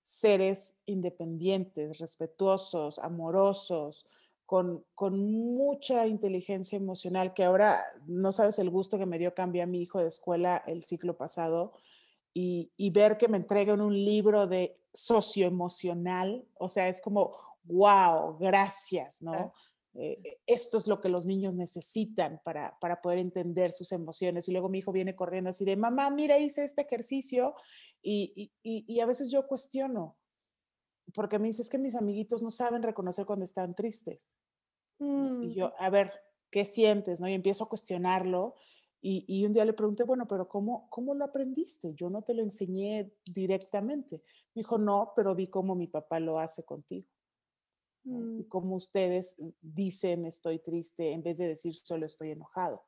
[SPEAKER 2] seres independientes, respetuosos, amorosos, con, con, mucha inteligencia emocional, que ahora no sabes el gusto que me dio cambiar a mi hijo de escuela el ciclo pasado y, y ver que me entregan un libro de socioemocional, o sea, es como, wow, gracias, ¿no? Eh, eh, esto es lo que los niños necesitan para, para poder entender sus emociones. Y luego mi hijo viene corriendo así de, mamá, mira, hice este ejercicio y, y, y a veces yo cuestiono, porque me dice, es que mis amiguitos no saben reconocer cuando están tristes. Y
[SPEAKER 1] Mm,
[SPEAKER 2] yo, a ver, ¿qué sientes? ¿no? Y empiezo a cuestionarlo. Y, y un día le pregunté, bueno, pero ¿cómo, ¿cómo lo aprendiste? Yo no te lo enseñé directamente. Me dijo, no, pero vi cómo mi papá lo hace contigo. ¿No?
[SPEAKER 1] mm,
[SPEAKER 2] Y cómo ustedes dicen estoy triste en vez de decir solo estoy enojado.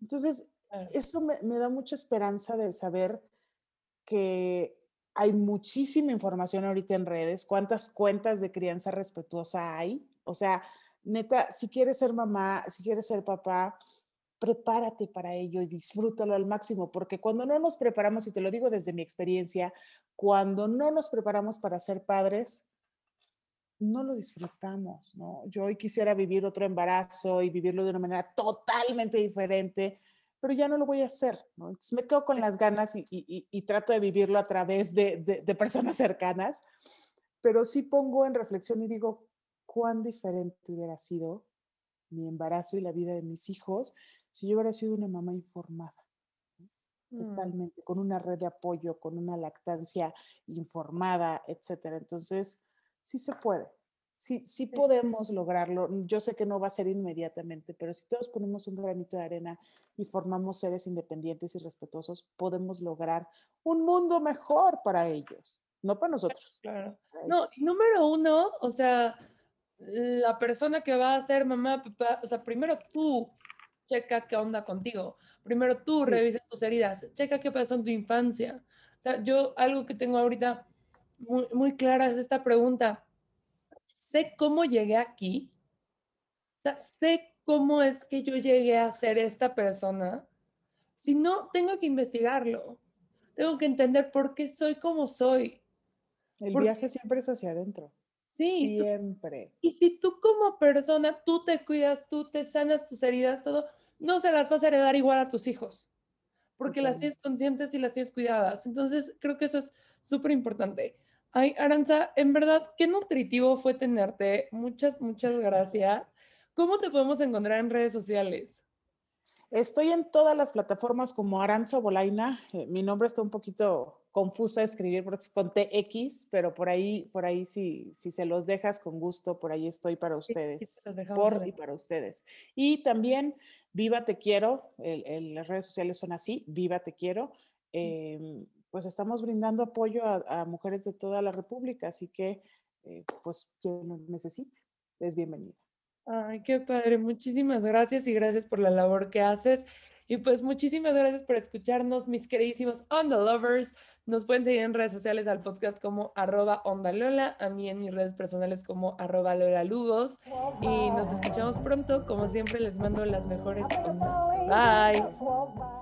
[SPEAKER 2] Entonces, eso me, me da mucha esperanza de saber que hay muchísima información ahorita en redes, cuántas cuentas de crianza respetuosa hay. O sea, neta, si quieres ser mamá, si quieres ser papá, prepárate para ello y disfrútalo al máximo, porque cuando no nos preparamos, y te lo digo desde mi experiencia, cuando no nos preparamos para ser padres, no lo disfrutamos, ¿no? Yo hoy quisiera vivir otro embarazo y vivirlo de una manera totalmente diferente, pero ya no lo voy a hacer, ¿no? Entonces me quedo con las ganas y, y- y- trato de vivirlo a través de, de- de personas cercanas, pero sí pongo en reflexión y digo, cuán diferente hubiera sido mi embarazo y la vida de mis hijos si yo hubiera sido una mamá informada,
[SPEAKER 1] mm,
[SPEAKER 2] totalmente, con una red de apoyo, con una lactancia informada, etcétera. Entonces, sí se puede. Sí, sí podemos lograrlo. Yo sé que no va a ser inmediatamente, pero si todos ponemos un granito de arena y formamos seres independientes y respetuosos, podemos lograr un mundo mejor para ellos, no para nosotros,
[SPEAKER 1] claro.
[SPEAKER 2] para
[SPEAKER 1] No, número uno, o sea, la persona que va a ser mamá, papá, o sea, primero tú checa qué onda contigo. Primero tú
[SPEAKER 2] Sí,
[SPEAKER 1] revisa tus heridas, checa qué pasó en tu infancia. O sea, yo algo que tengo ahorita muy, muy clara es esta pregunta. ¿Sé cómo llegué aquí? O sea, sé cómo es que yo llegué a ser esta persona. Si no, tengo que investigarlo. Tengo que entender por qué soy como soy.
[SPEAKER 2] el
[SPEAKER 1] Porque
[SPEAKER 2] viaje siempre es hacia adentro,
[SPEAKER 1] sí, tú-
[SPEAKER 2] siempre.
[SPEAKER 1] y si tú como persona, tú te cuidas, tú te sanas tus heridas, todo, no se las vas a heredar igual a tus hijos, porque las tienes conscientes y las tienes cuidadas. Entonces, creo que eso es súper importante. Ay, Aranza, en verdad, qué nutritivo fue tenerte. Muchas, muchas gracias. ¿Cómo te podemos encontrar en redes sociales?
[SPEAKER 2] Estoy en todas las plataformas como Aranza Bolaina. eh, Mi nombre está un poquito confuso de escribir porque es con TX, pero por ahí, por ahí si, si se los dejas con gusto, por ahí estoy para ustedes, por y para ustedes. Y también Viva Te Quiero, el- el- las redes sociales son así, Viva Te Quiero. Pues estamos brindando apoyo a, mujeres de toda la República, así que eh, pues quien lo necesite es bienvenida.
[SPEAKER 1] Ay, qué padre. Muchísimas gracias y gracias por la labor que haces. Y pues muchísimas gracias por escucharnos, mis queridísimos On The Lovers. Nos pueden seguir en redes sociales al podcast como arroba ondalola, a mí en mis redes personales como arroba Lola Lugos. Y nos escuchamos pronto. Como siempre, les mando las mejores ondas. Bye.